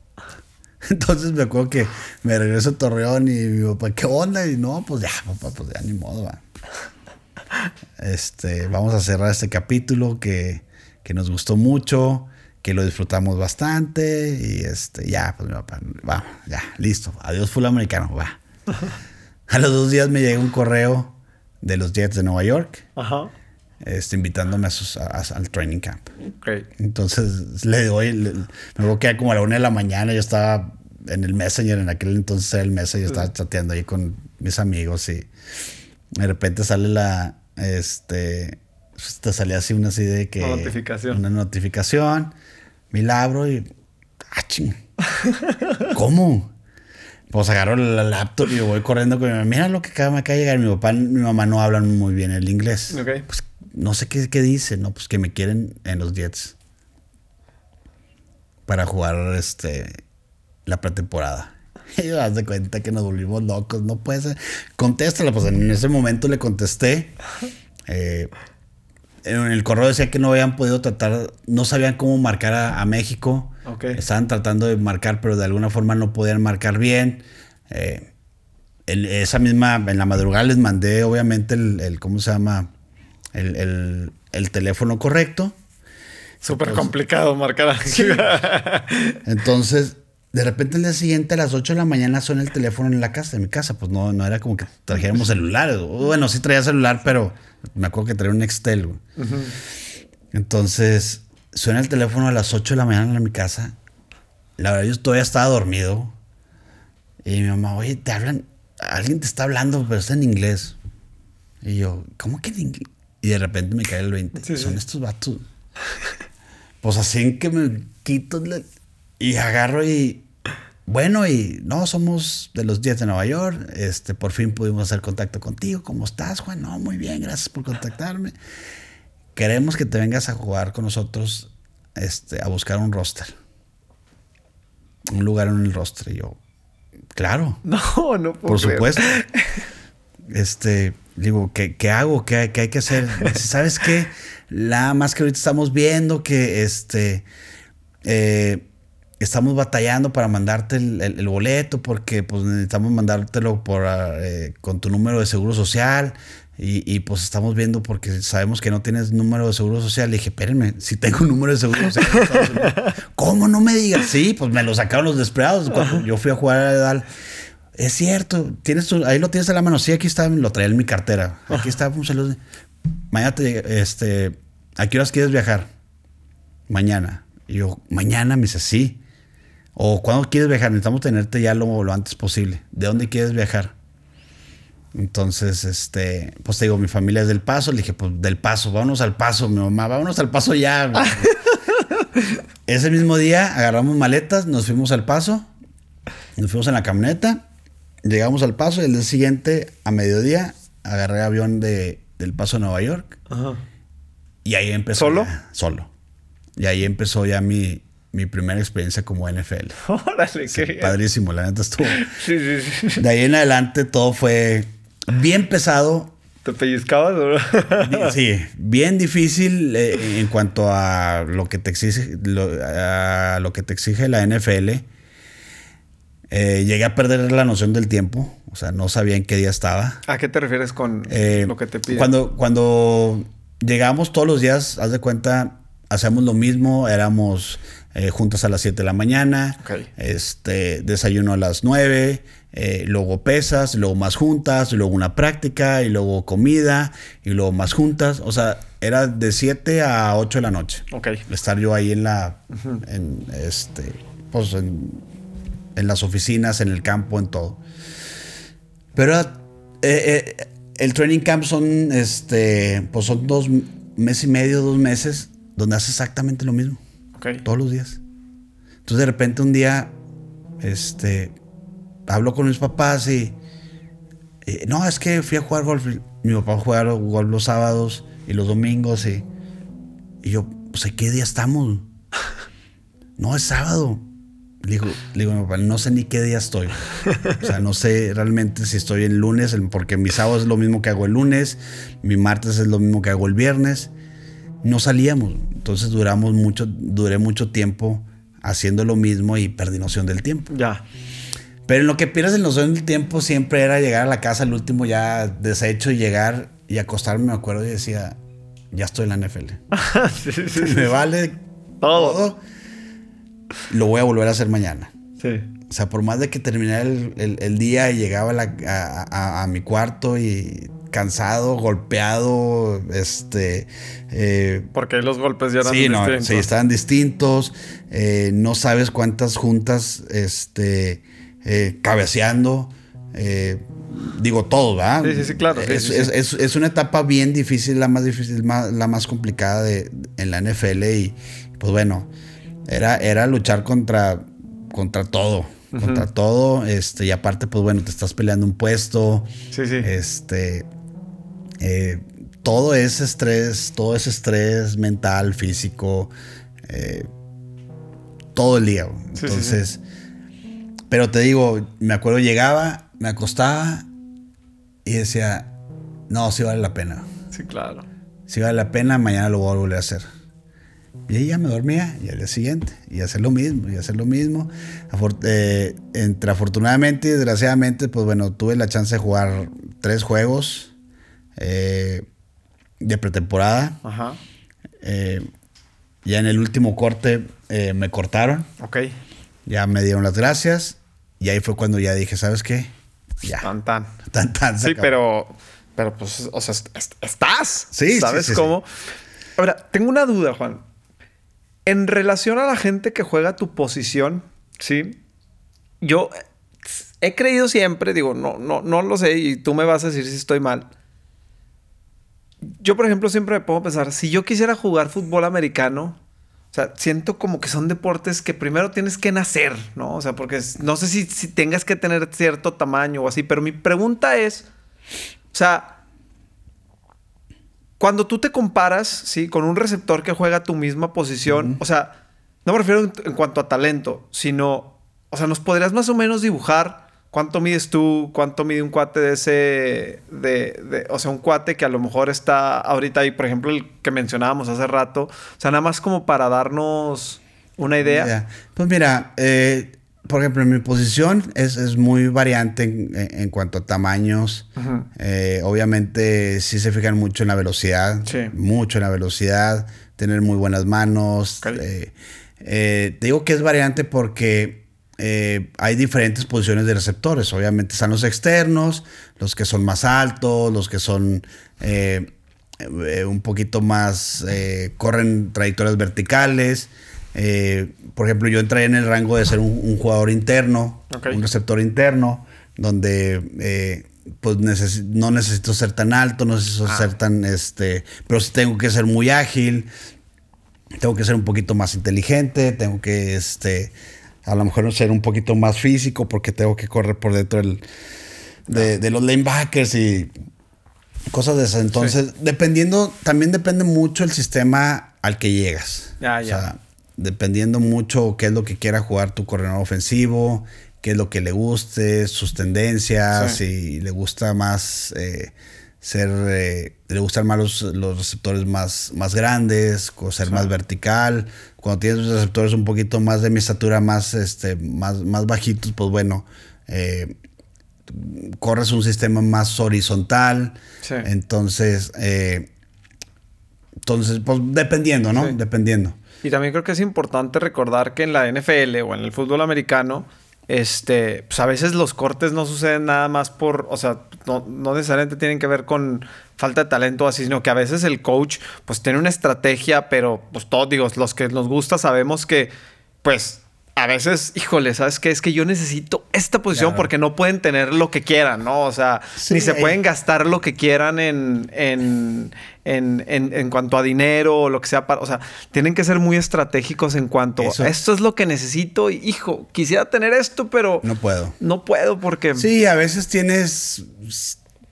Entonces me acuerdo que me regreso a Torreón y mi papá, ¿qué onda? Y no, pues ya, papá, pues ya ni modo, va. Este, vamos a cerrar este capítulo que, que nos gustó mucho, que lo disfrutamos bastante y este, ya, pues mi papá, va, ya, listo, adiós full americano, va. A los dos días me llega un correo de los Jets de Nueva York, Ajá. Este, invitándome a sus- a- a- al training camp. Ok. Entonces le doy, le- me voy a quedar como a la una de la mañana. Yo estaba en el Messenger, en aquel entonces era el Messenger, yo estaba chateando ahí con mis amigos y de repente sale la, este, pues, te salía así una así de que. Una notificación. Una notificación. Me la abro y. ¡Ah, ching! ¿Cómo? Pues agarro la laptop y voy corriendo con mi mamá. Mira lo que acaba, me acaba de llegar. Mi papá y mi mamá no hablan muy bien el inglés. Ok. Pues no sé qué, qué dice, ¿no? Pues que me quieren en los Jets. Para jugar este la pretemporada. Y yo, haz de cuenta que nos volvimos locos. No puede ser. Contéstala. Pues en ese momento le contesté. Eh, en el correo decía que no habían podido tratar, no sabían cómo marcar a, a México. Estaban tratando de marcar, pero de alguna forma no podían marcar bien. Eh, en esa misma, en la madrugada les mandé obviamente el, el- ¿cómo se llama? El, el- el teléfono correcto. Súper complicado marcar sí. Entonces, de repente el día siguiente a las 8 de la mañana suena el teléfono en la casa, de mi casa. Pues no, no era como que trajéramos celular. Bueno, sí traía celular, pero me acuerdo que traía un Excel. Entonces, suena el teléfono a las 8 de la mañana en mi casa. La verdad, yo todavía estaba dormido. Y mi mamá, oye, te hablan, alguien te está hablando, pero está en inglés. Y yo, ¿cómo que en inglés? Y de repente me cae el 20. Son estos vatos. pues así en que me quito y agarro y bueno, y no, somos de los 10 de Nueva York. Este, por fin pudimos hacer contacto contigo. ¿Cómo estás, Juan? No, muy bien, gracias por contactarme. Queremos que te vengas a jugar con nosotros este, a buscar un roster. Un lugar en el roster. Y yo, claro. No, no puedo Por supuesto. Este, digo, ¿qué, qué hago? ¿Qué, ¿Qué, hay que hacer? ¿Sabes qué? La más que ahorita estamos viendo que este. Eh, estamos batallando para mandarte el, boleto porque pues necesitamos mandártelo por, eh, con tu número de seguro social y, pues estamos viendo porque sabemos que no tienes número de seguro social. Le dije, espérenme, si tengo un número de seguro social. ¿Cómo no me digas? Sí, pues me lo sacaron los desesperados cuando yo fui a jugar a Edal. Es cierto, tienes ahí lo tienes en la mano. Sí, aquí está, lo traía en mi cartera. Aquí está, un saludo. Mañana te, este, ¿a qué horas quieres viajar? Mañana. Y yo, mañana me dice, sí. O cuando quieres viajar, necesitamos tenerte ya lo, lo antes posible. ¿De dónde quieres viajar? Entonces, este, pues te digo, mi familia es del paso. Le dije, pues del paso, vámonos al paso, mi mamá, vámonos al paso ya. Ese mismo día agarramos maletas, nos fuimos al paso, nos fuimos en la camioneta, llegamos al paso y el día siguiente, a mediodía, agarré avión de, del paso a Nueva York. Y ahí empezó. ¿Solo? solo. Y ahí empezó ya mi, mi primera experiencia como NFL. Órale, qué Padrísimo, la neta estuvo. sí, sí, sí. De ahí en adelante todo fue bien pesado. ¿Te pellizcabas? sí, bien difícil eh, en cuanto a lo que te exige, a lo que te exige la NFL. Eh, llegué a perder la noción del tiempo, o sea, no sabía en qué día estaba. ¿A qué te refieres con eh, lo que te piden? Cuando, cuando llegamos todos los días, haz de cuenta, hacemos lo mismo, éramos eh, juntas a las 7 de la mañana, este, desayuno a las 9, eh, luego pesas, luego más juntas, luego una práctica, y luego comida, y luego más juntas. O sea, era de 7 a 8 de la noche. Estar yo ahí en la, en, este, pues en, las oficinas, en el campo, en todo. Pero eh, el training camp son, este, pues son dos meses y medio, dos meses, donde hace exactamente lo mismo. Todos los días. Entonces de repente un día, este, hablo con mis papás y, no, es que fui a jugar golf. Mi papá juega golf los sábados y los domingos y, y yo, pues, ¿qué día estamos? no, es sábado. Le digo, le digo a mi papá, no sé ni qué día estoy. O sea, no sé realmente si estoy el lunes, porque mi sábado es lo mismo que hago el lunes, mi martes es lo mismo que hago el viernes. No salíamos. Entonces duramos mucho, duré mucho tiempo haciendo lo mismo y perdí noción del tiempo. Ya. Pero en lo que pierdes el noción del tiempo siempre era llegar a la casa al último ya deshecho y llegar y acostarme, me acuerdo, y decía, ya estoy en la NFL. sí, sí, me vale todo. Lo voy a volver a hacer mañana. Sí. O sea, por más de que terminara el, día y llegaba a, a, mi cuarto y cansado, golpeado, este... Eh, Porque los golpes ya eran sí, distintos. No, sí, estaban distintos. Eh, no sabes cuántas juntas, este, eh, cabeceando. digo todo, ¿verdad? Sí, sí, sí, claro. es, una etapa bien difícil, la más difícil, la más complicada de, en la NFL y pues bueno, era, era luchar contra, contra todo contra todo. Este, y aparte, pues bueno, te estás peleando un puesto. Sí, sí. Este. Eh, todo ese estrés, todo ese estrés mental, físico, eh, todo el día. Entonces, pero te digo, me acuerdo, llegaba, me acostaba y decía, no, sí vale la pena. Sí, claro. Si vale la pena, mañana lo voy a volver a hacer. Y ya me dormía y al día siguiente, y hacer lo mismo, y hacer lo mismo. Eh, entre afortunadamente y desgraciadamente, pues bueno, tuve la chance de jugar tres juegos eh, de pretemporada. Ajá. Eh, ya en el último corte me cortaron. Ok. Ya me dieron las gracias. Y ahí fue cuando ya dije, ¿sabes qué? Ya. Tan, tan. Tan, tan. Sí, acabó. pero, pero pues, o sea, est- est- estás. Sí, sí, ¿Sabes sí, sí. cómo? Ahora, tengo una duda, Juan. En relación a la gente que juega tu posición, ¿sí? Yo he creído siempre, digo, no, no, no lo sé y tú me vas a decir si estoy mal. Yo, por ejemplo, siempre me pongo a pensar, si yo quisiera jugar fútbol americano, o sea, siento como que son deportes que primero tienes que nacer, ¿no? O sea, porque no sé si, si tengas que tener cierto tamaño o así, pero mi pregunta es, o sea, cuando tú te comparas, ¿sí? Con un receptor que juega tu misma posición, o sea, no me refiero en, en cuanto a talento, sino, o sea, ¿nos podrías más o menos dibujar cuánto mides tú, cuánto mide un cuate de ese, de, de- o sea, un cuate que a lo mejor está ahorita ahí, por ejemplo, el que mencionábamos hace rato, o sea, nada más como para darnos una idea. Pues mira, eh, por ejemplo, en mi posición es, es muy variante en, en- cuanto a tamaños. Eh, obviamente sí se fijan mucho en la velocidad, Sí. mucho en la velocidad, tener muy buenas manos. Eh, eh, te digo que es variante porque eh, hay diferentes posiciones de receptores. Obviamente están los externos, los que son más altos, los que son un poquito más, corren trayectorias verticales. Eh, por ejemplo, yo entré en el rango de ser un, un jugador interno, un receptor interno, donde eh, pues no necesito ser tan alto, no necesito Ah. ser tan, este, pero sí tengo que ser muy ágil, tengo que ser un poquito más inteligente, tengo que, este, a lo mejor ser un poquito más físico porque tengo que correr por dentro del- de, de los linebackers y cosas de esas. Entonces, dependiendo, también depende mucho el sistema al que llegas. Ya, O ya. sea, dependiendo mucho qué es lo que quiera jugar tu corredor ofensivo, qué es lo que le guste, sus tendencias, Sí. si le gusta más eh, ser, eh, le gustan más los, los receptores más, más grandes, o ser más vertical. Cuando tienes receptores un poquito más de mi estatura, más, este, más, más bajitos, pues bueno, eh, corres un sistema más horizontal. Sí. Entonces, eh, entonces, pues dependiendo, ¿no? Dependiendo. Y también creo que es importante recordar que en la NFL o en el fútbol americano, este, pues a veces los cortes no suceden nada más por, o sea, no, no necesariamente tienen que ver con falta de talento así, sino que a veces el coach pues tiene una estrategia, pero pues todos, digo, los que nos gusta sabemos que pues a veces, híjole, ¿sabes qué? Es que yo necesito esta posición Claro. porque no pueden tener lo que quieran, ¿no? O sea, Sí, ni se pueden gastar lo que quieran en, en, en, en, en cuanto a dinero o lo que sea. Para, o sea, tienen que ser muy estratégicos en cuanto Eso- a esto es lo que necesito. Y, hijo, quisiera tener esto, pero No puedo. no puedo porque... Sí, a veces tienes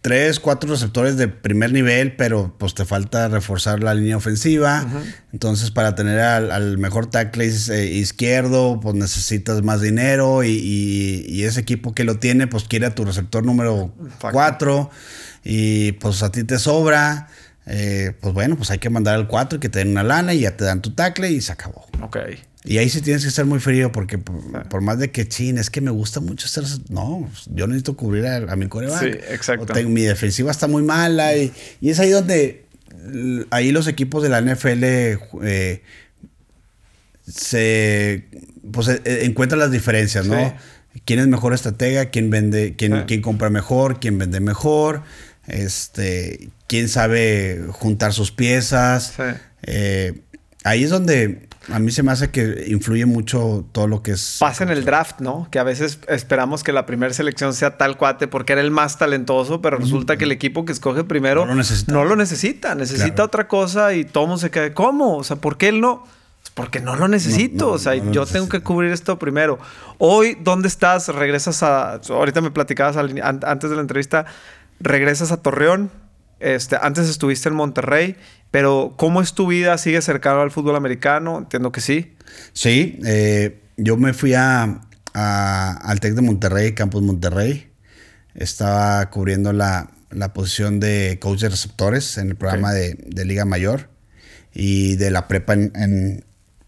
tres, cuatro receptores de primer nivel, pero pues te falta reforzar la línea ofensiva. Entonces, para tener al, al mejor tackle eh, izquierdo, pues necesitas más dinero y, y- y ese equipo que lo tiene, pues quiere a tu receptor número cuatro y pues a ti te sobra. eh, pues bueno, pues hay que mandar al 4 y que te den una lana y ya te dan tu tackle y se acabó. Ok. Y ahí sí tienes que ser muy frío porque por, por más de que chin, es que me gusta mucho estar. No, yo necesito cubrir a, a mi coreback. Sí, exacto. O tengo- mi defensiva está muy mala y, y es ahí donde ahí los equipos de la NFL eh, se pues eh, eh, encuentran las diferencias, ¿no? Sí. ¿Quién es mejor estratega? ¿Quién vende? ¿Quién, Sí. quién compra mejor? ¿Quién vende mejor? Este, ¿quién sabe juntar sus piezas? Sí. Eh, ahí es donde a mí se me hace que influye mucho todo lo que es. Pasa en el draft, ¿no? Que a veces esperamos que la primera selección sea tal cuate porque era el más talentoso, pero resulta que el equipo que escoge primero No lo necesita. no lo necesita, necesita Claro. otra cosa y todo mundo se queda, ¿cómo? O sea, ¿por qué él no? Pues porque no lo necesito, No, no, o sea, yo tengo que cubrir esto primero. Hoy, ¿dónde estás? Regresas a, ahorita me platicabas antes de la entrevista, regresas a Torreón, este, antes estuviste en Monterrey, pero ¿cómo es tu vida? ¿Sigues cercano al fútbol americano? Entiendo que sí. Sí, eh, yo me fui a, a- al TEC de Monterrey, Campus Monterrey. Estaba cubriendo la, la posición de coach de receptores en el programa de, de Liga Mayor y de la prepa en, en-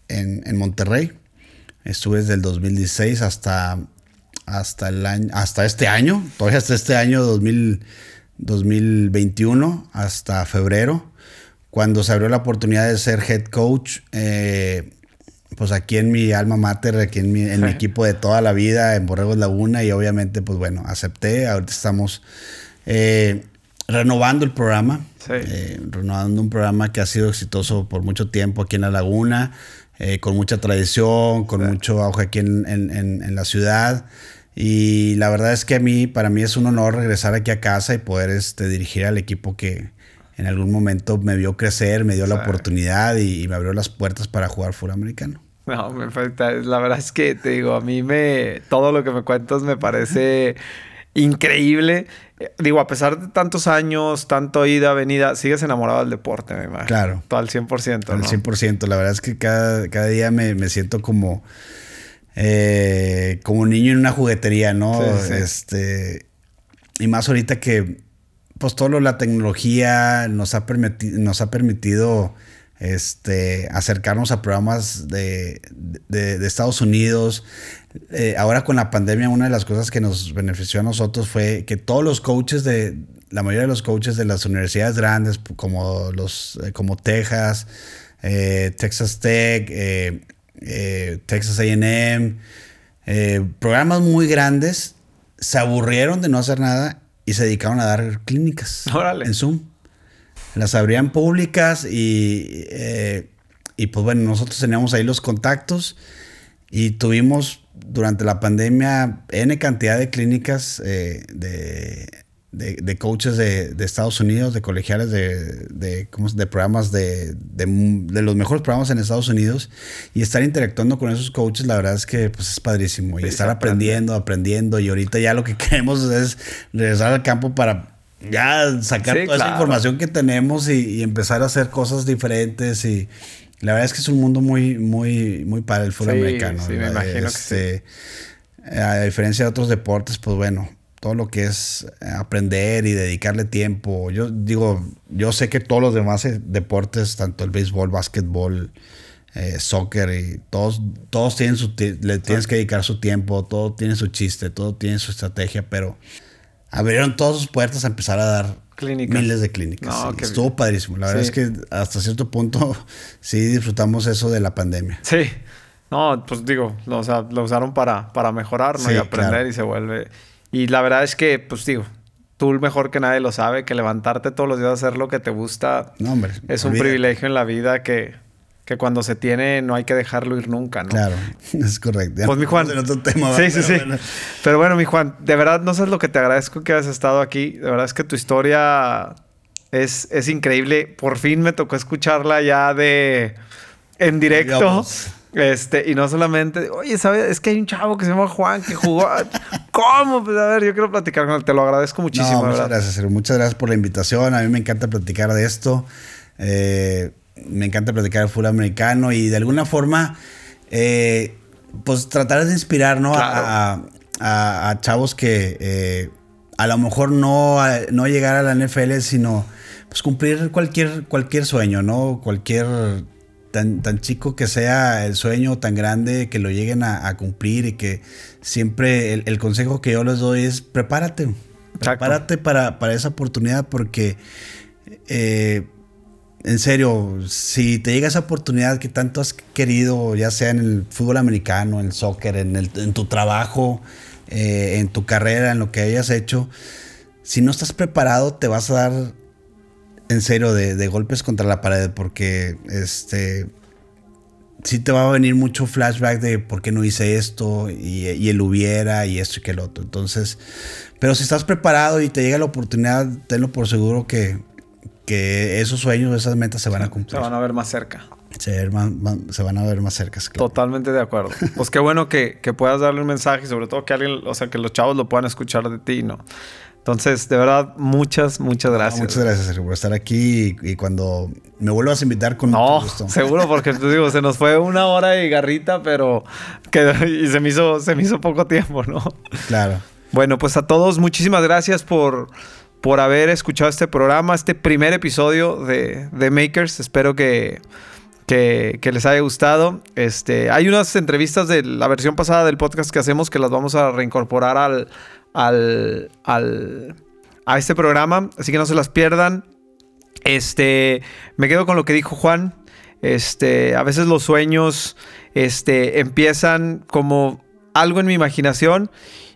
en- en Monterrey. Estuve desde el 2016 hasta, hasta, el año, hasta este año, todavía hasta este año 2000 2021, hasta febrero cuando se abrió la oportunidad de ser head coach, eh, pues aquí en mi alma mater, aquí en mi, en mi equipo de toda la vida, en Borregos Laguna, y obviamente, pues bueno, acepté. Ahorita estamos eh, renovando el programa, eh, renovando un programa que ha sido exitoso por mucho tiempo aquí en la Laguna, eh, con mucha tradición, con mucho auge aquí en, en, la ciudad. Y la verdad es que a mí, para mí es un honor regresar aquí a casa y poder este, dirigir al equipo que en algún momento me vio crecer, me dio la oportunidad y, me abrió las puertas para jugar fútbol americano. No, me falta. La verdad es que te digo, a mí me. Todo lo que me cuentas me parece increíble. Digo, a pesar de tantos años, tanto ida, venida, sigues enamorado del deporte, me imagino. Claro. Todo al 100%. Al 100%. La verdad es que cada, cada día me, me siento como. Eh, como niño en una juguetería, ¿no? Este. Y más ahorita que. Pues todo lo, la tecnología nos ha, nos ha permitido este, acercarnos a programas de, Estados Unidos. Eh, ahora con la pandemia, una de las cosas que nos benefició a nosotros fue que todos los coaches de, la mayoría de los coaches de las universidades grandes, como, los, eh, como Texas, eh, Texas Tech, Texas AM, programas muy grandes, se aburrieron de no hacer nada y se dedicaron a dar clínicas en Zoom. Las abrían públicas y, eh, y pues bueno, nosotros teníamos ahí los contactos y tuvimos durante la pandemia N cantidad de clínicas eh, de, de, coaches de, de, Estados Unidos, de colegiales, de, de, de programas, de, de, los mejores programas en Estados Unidos. Y estar interactuando con esos coaches, la verdad es que pues, es padrísimo. Y estar aprendiendo, aprendiendo. Y ahorita ya lo que queremos es regresar al campo para ya sacar toda esa información que tenemos y, empezar a hacer cosas diferentes. Y la verdad es que es un mundo muy muy muy para el fútbol americano sí, me imagino que sí. Este, a diferencia de otros deportes pues bueno todo lo que es aprender y dedicarle tiempo yo digo yo sé que todos los demás eh, deportes tanto el béisbol básquetbol eh, soccer y todos todos tienen su le tienes que dedicar su tiempo todo tiene su chiste todo tiene su estrategia pero abrieron todas sus puertas a empezar a dar miles de clínicas. estuvo padrísimo. La verdad es que hasta cierto punto sí disfrutamos eso de la pandemia. Sí. No, pues digo, o sea, lo usaron para, para mejorar, ¿no? y aprender y se vuelve. Y la verdad es que, pues digo, tú mejor que nadie lo sabe, que levantarte todos los días a hacer lo que te gusta no, hombre, es un privilegio en la vida que, que cuando se tiene no hay que dejarlo ir nunca, ¿no? Claro, es correcto. pues mi Juan. sí, sí, sí. Pero bueno, mi Juan, de verdad no sabes lo que te agradezco que hayas estado aquí. De verdad es que tu historia es, es increíble. Por fin me tocó escucharla ya de en directo. Este, y no solamente, oye, ¿sabes? Es que hay un chavo que se llama Juan que jugó. ¿Cómo? Pues a ver, yo quiero platicar con él. Te lo agradezco muchísimo. muchas gracias, Muchas gracias por la invitación. A mí me encanta platicar de esto. Eh, me encanta platicar el fútbol americano y de alguna forma, eh, pues tratar de inspirar, ¿no? A, chavos que eh, a lo mejor no, no llegar a la NFL, sino pues cumplir cualquier, cualquier sueño, ¿no? Cualquier tan, tan chico que sea el sueño, tan grande que lo lleguen a, cumplir y que siempre el, consejo que yo les doy es prepárate. Prepárate para, para, esa oportunidad porque eh, en serio, si te llega esa oportunidad que tanto has querido, ya sea en el fútbol americano, en el soccer, en, el, en tu trabajo, eh, en tu carrera, en lo que hayas hecho, si no estás preparado, te vas a dar en serio de, golpes contra la pared porque este sí te va a venir mucho flashback de por qué no hice esto y, y, el hubiera y esto y que el otro. Entonces, pero si estás preparado y te llega la oportunidad, tenlo por seguro que que esos sueños, esas metas se van a cumplir. Se van a ver más cerca. Se, van a ver más cerca. Totalmente de acuerdo. Pues qué bueno que, puedas darle un mensaje y sobre todo que alguien, o sea, que los chavos lo puedan escuchar de ti, ¿no? Entonces, de verdad, muchas, muchas gracias. muchas gracias, Sergio, por estar aquí y, cuando me vuelvas a invitar con no, gusto. seguro, porque te digo, se nos fue una hora y garrita, pero y se me hizo, se me hizo poco tiempo, ¿no? Claro. Bueno, pues a todos, muchísimas gracias por por haber escuchado este programa, este primer episodio de, de Makers. Espero que, que, les haya gustado. Este, hay unas entrevistas de la versión pasada del podcast que hacemos que las vamos a reincorporar al, al, al a este programa, así que no se las pierdan. Este, me quedo con lo que dijo Juan. Este, a veces los sueños este, empiezan como algo en mi imaginación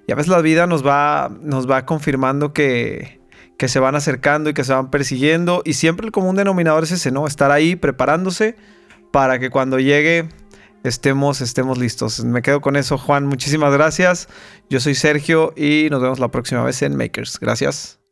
y a veces la vida nos va, nos va confirmando que, que se van acercando y que se van persiguiendo. Y siempre el común denominador es ese, ¿no? Estar ahí preparándose para que cuando llegue estemos, estemos listos. Me quedo con eso, Juan. Muchísimas gracias. Yo soy Sergio y nos vemos la próxima vez en Makers. Gracias.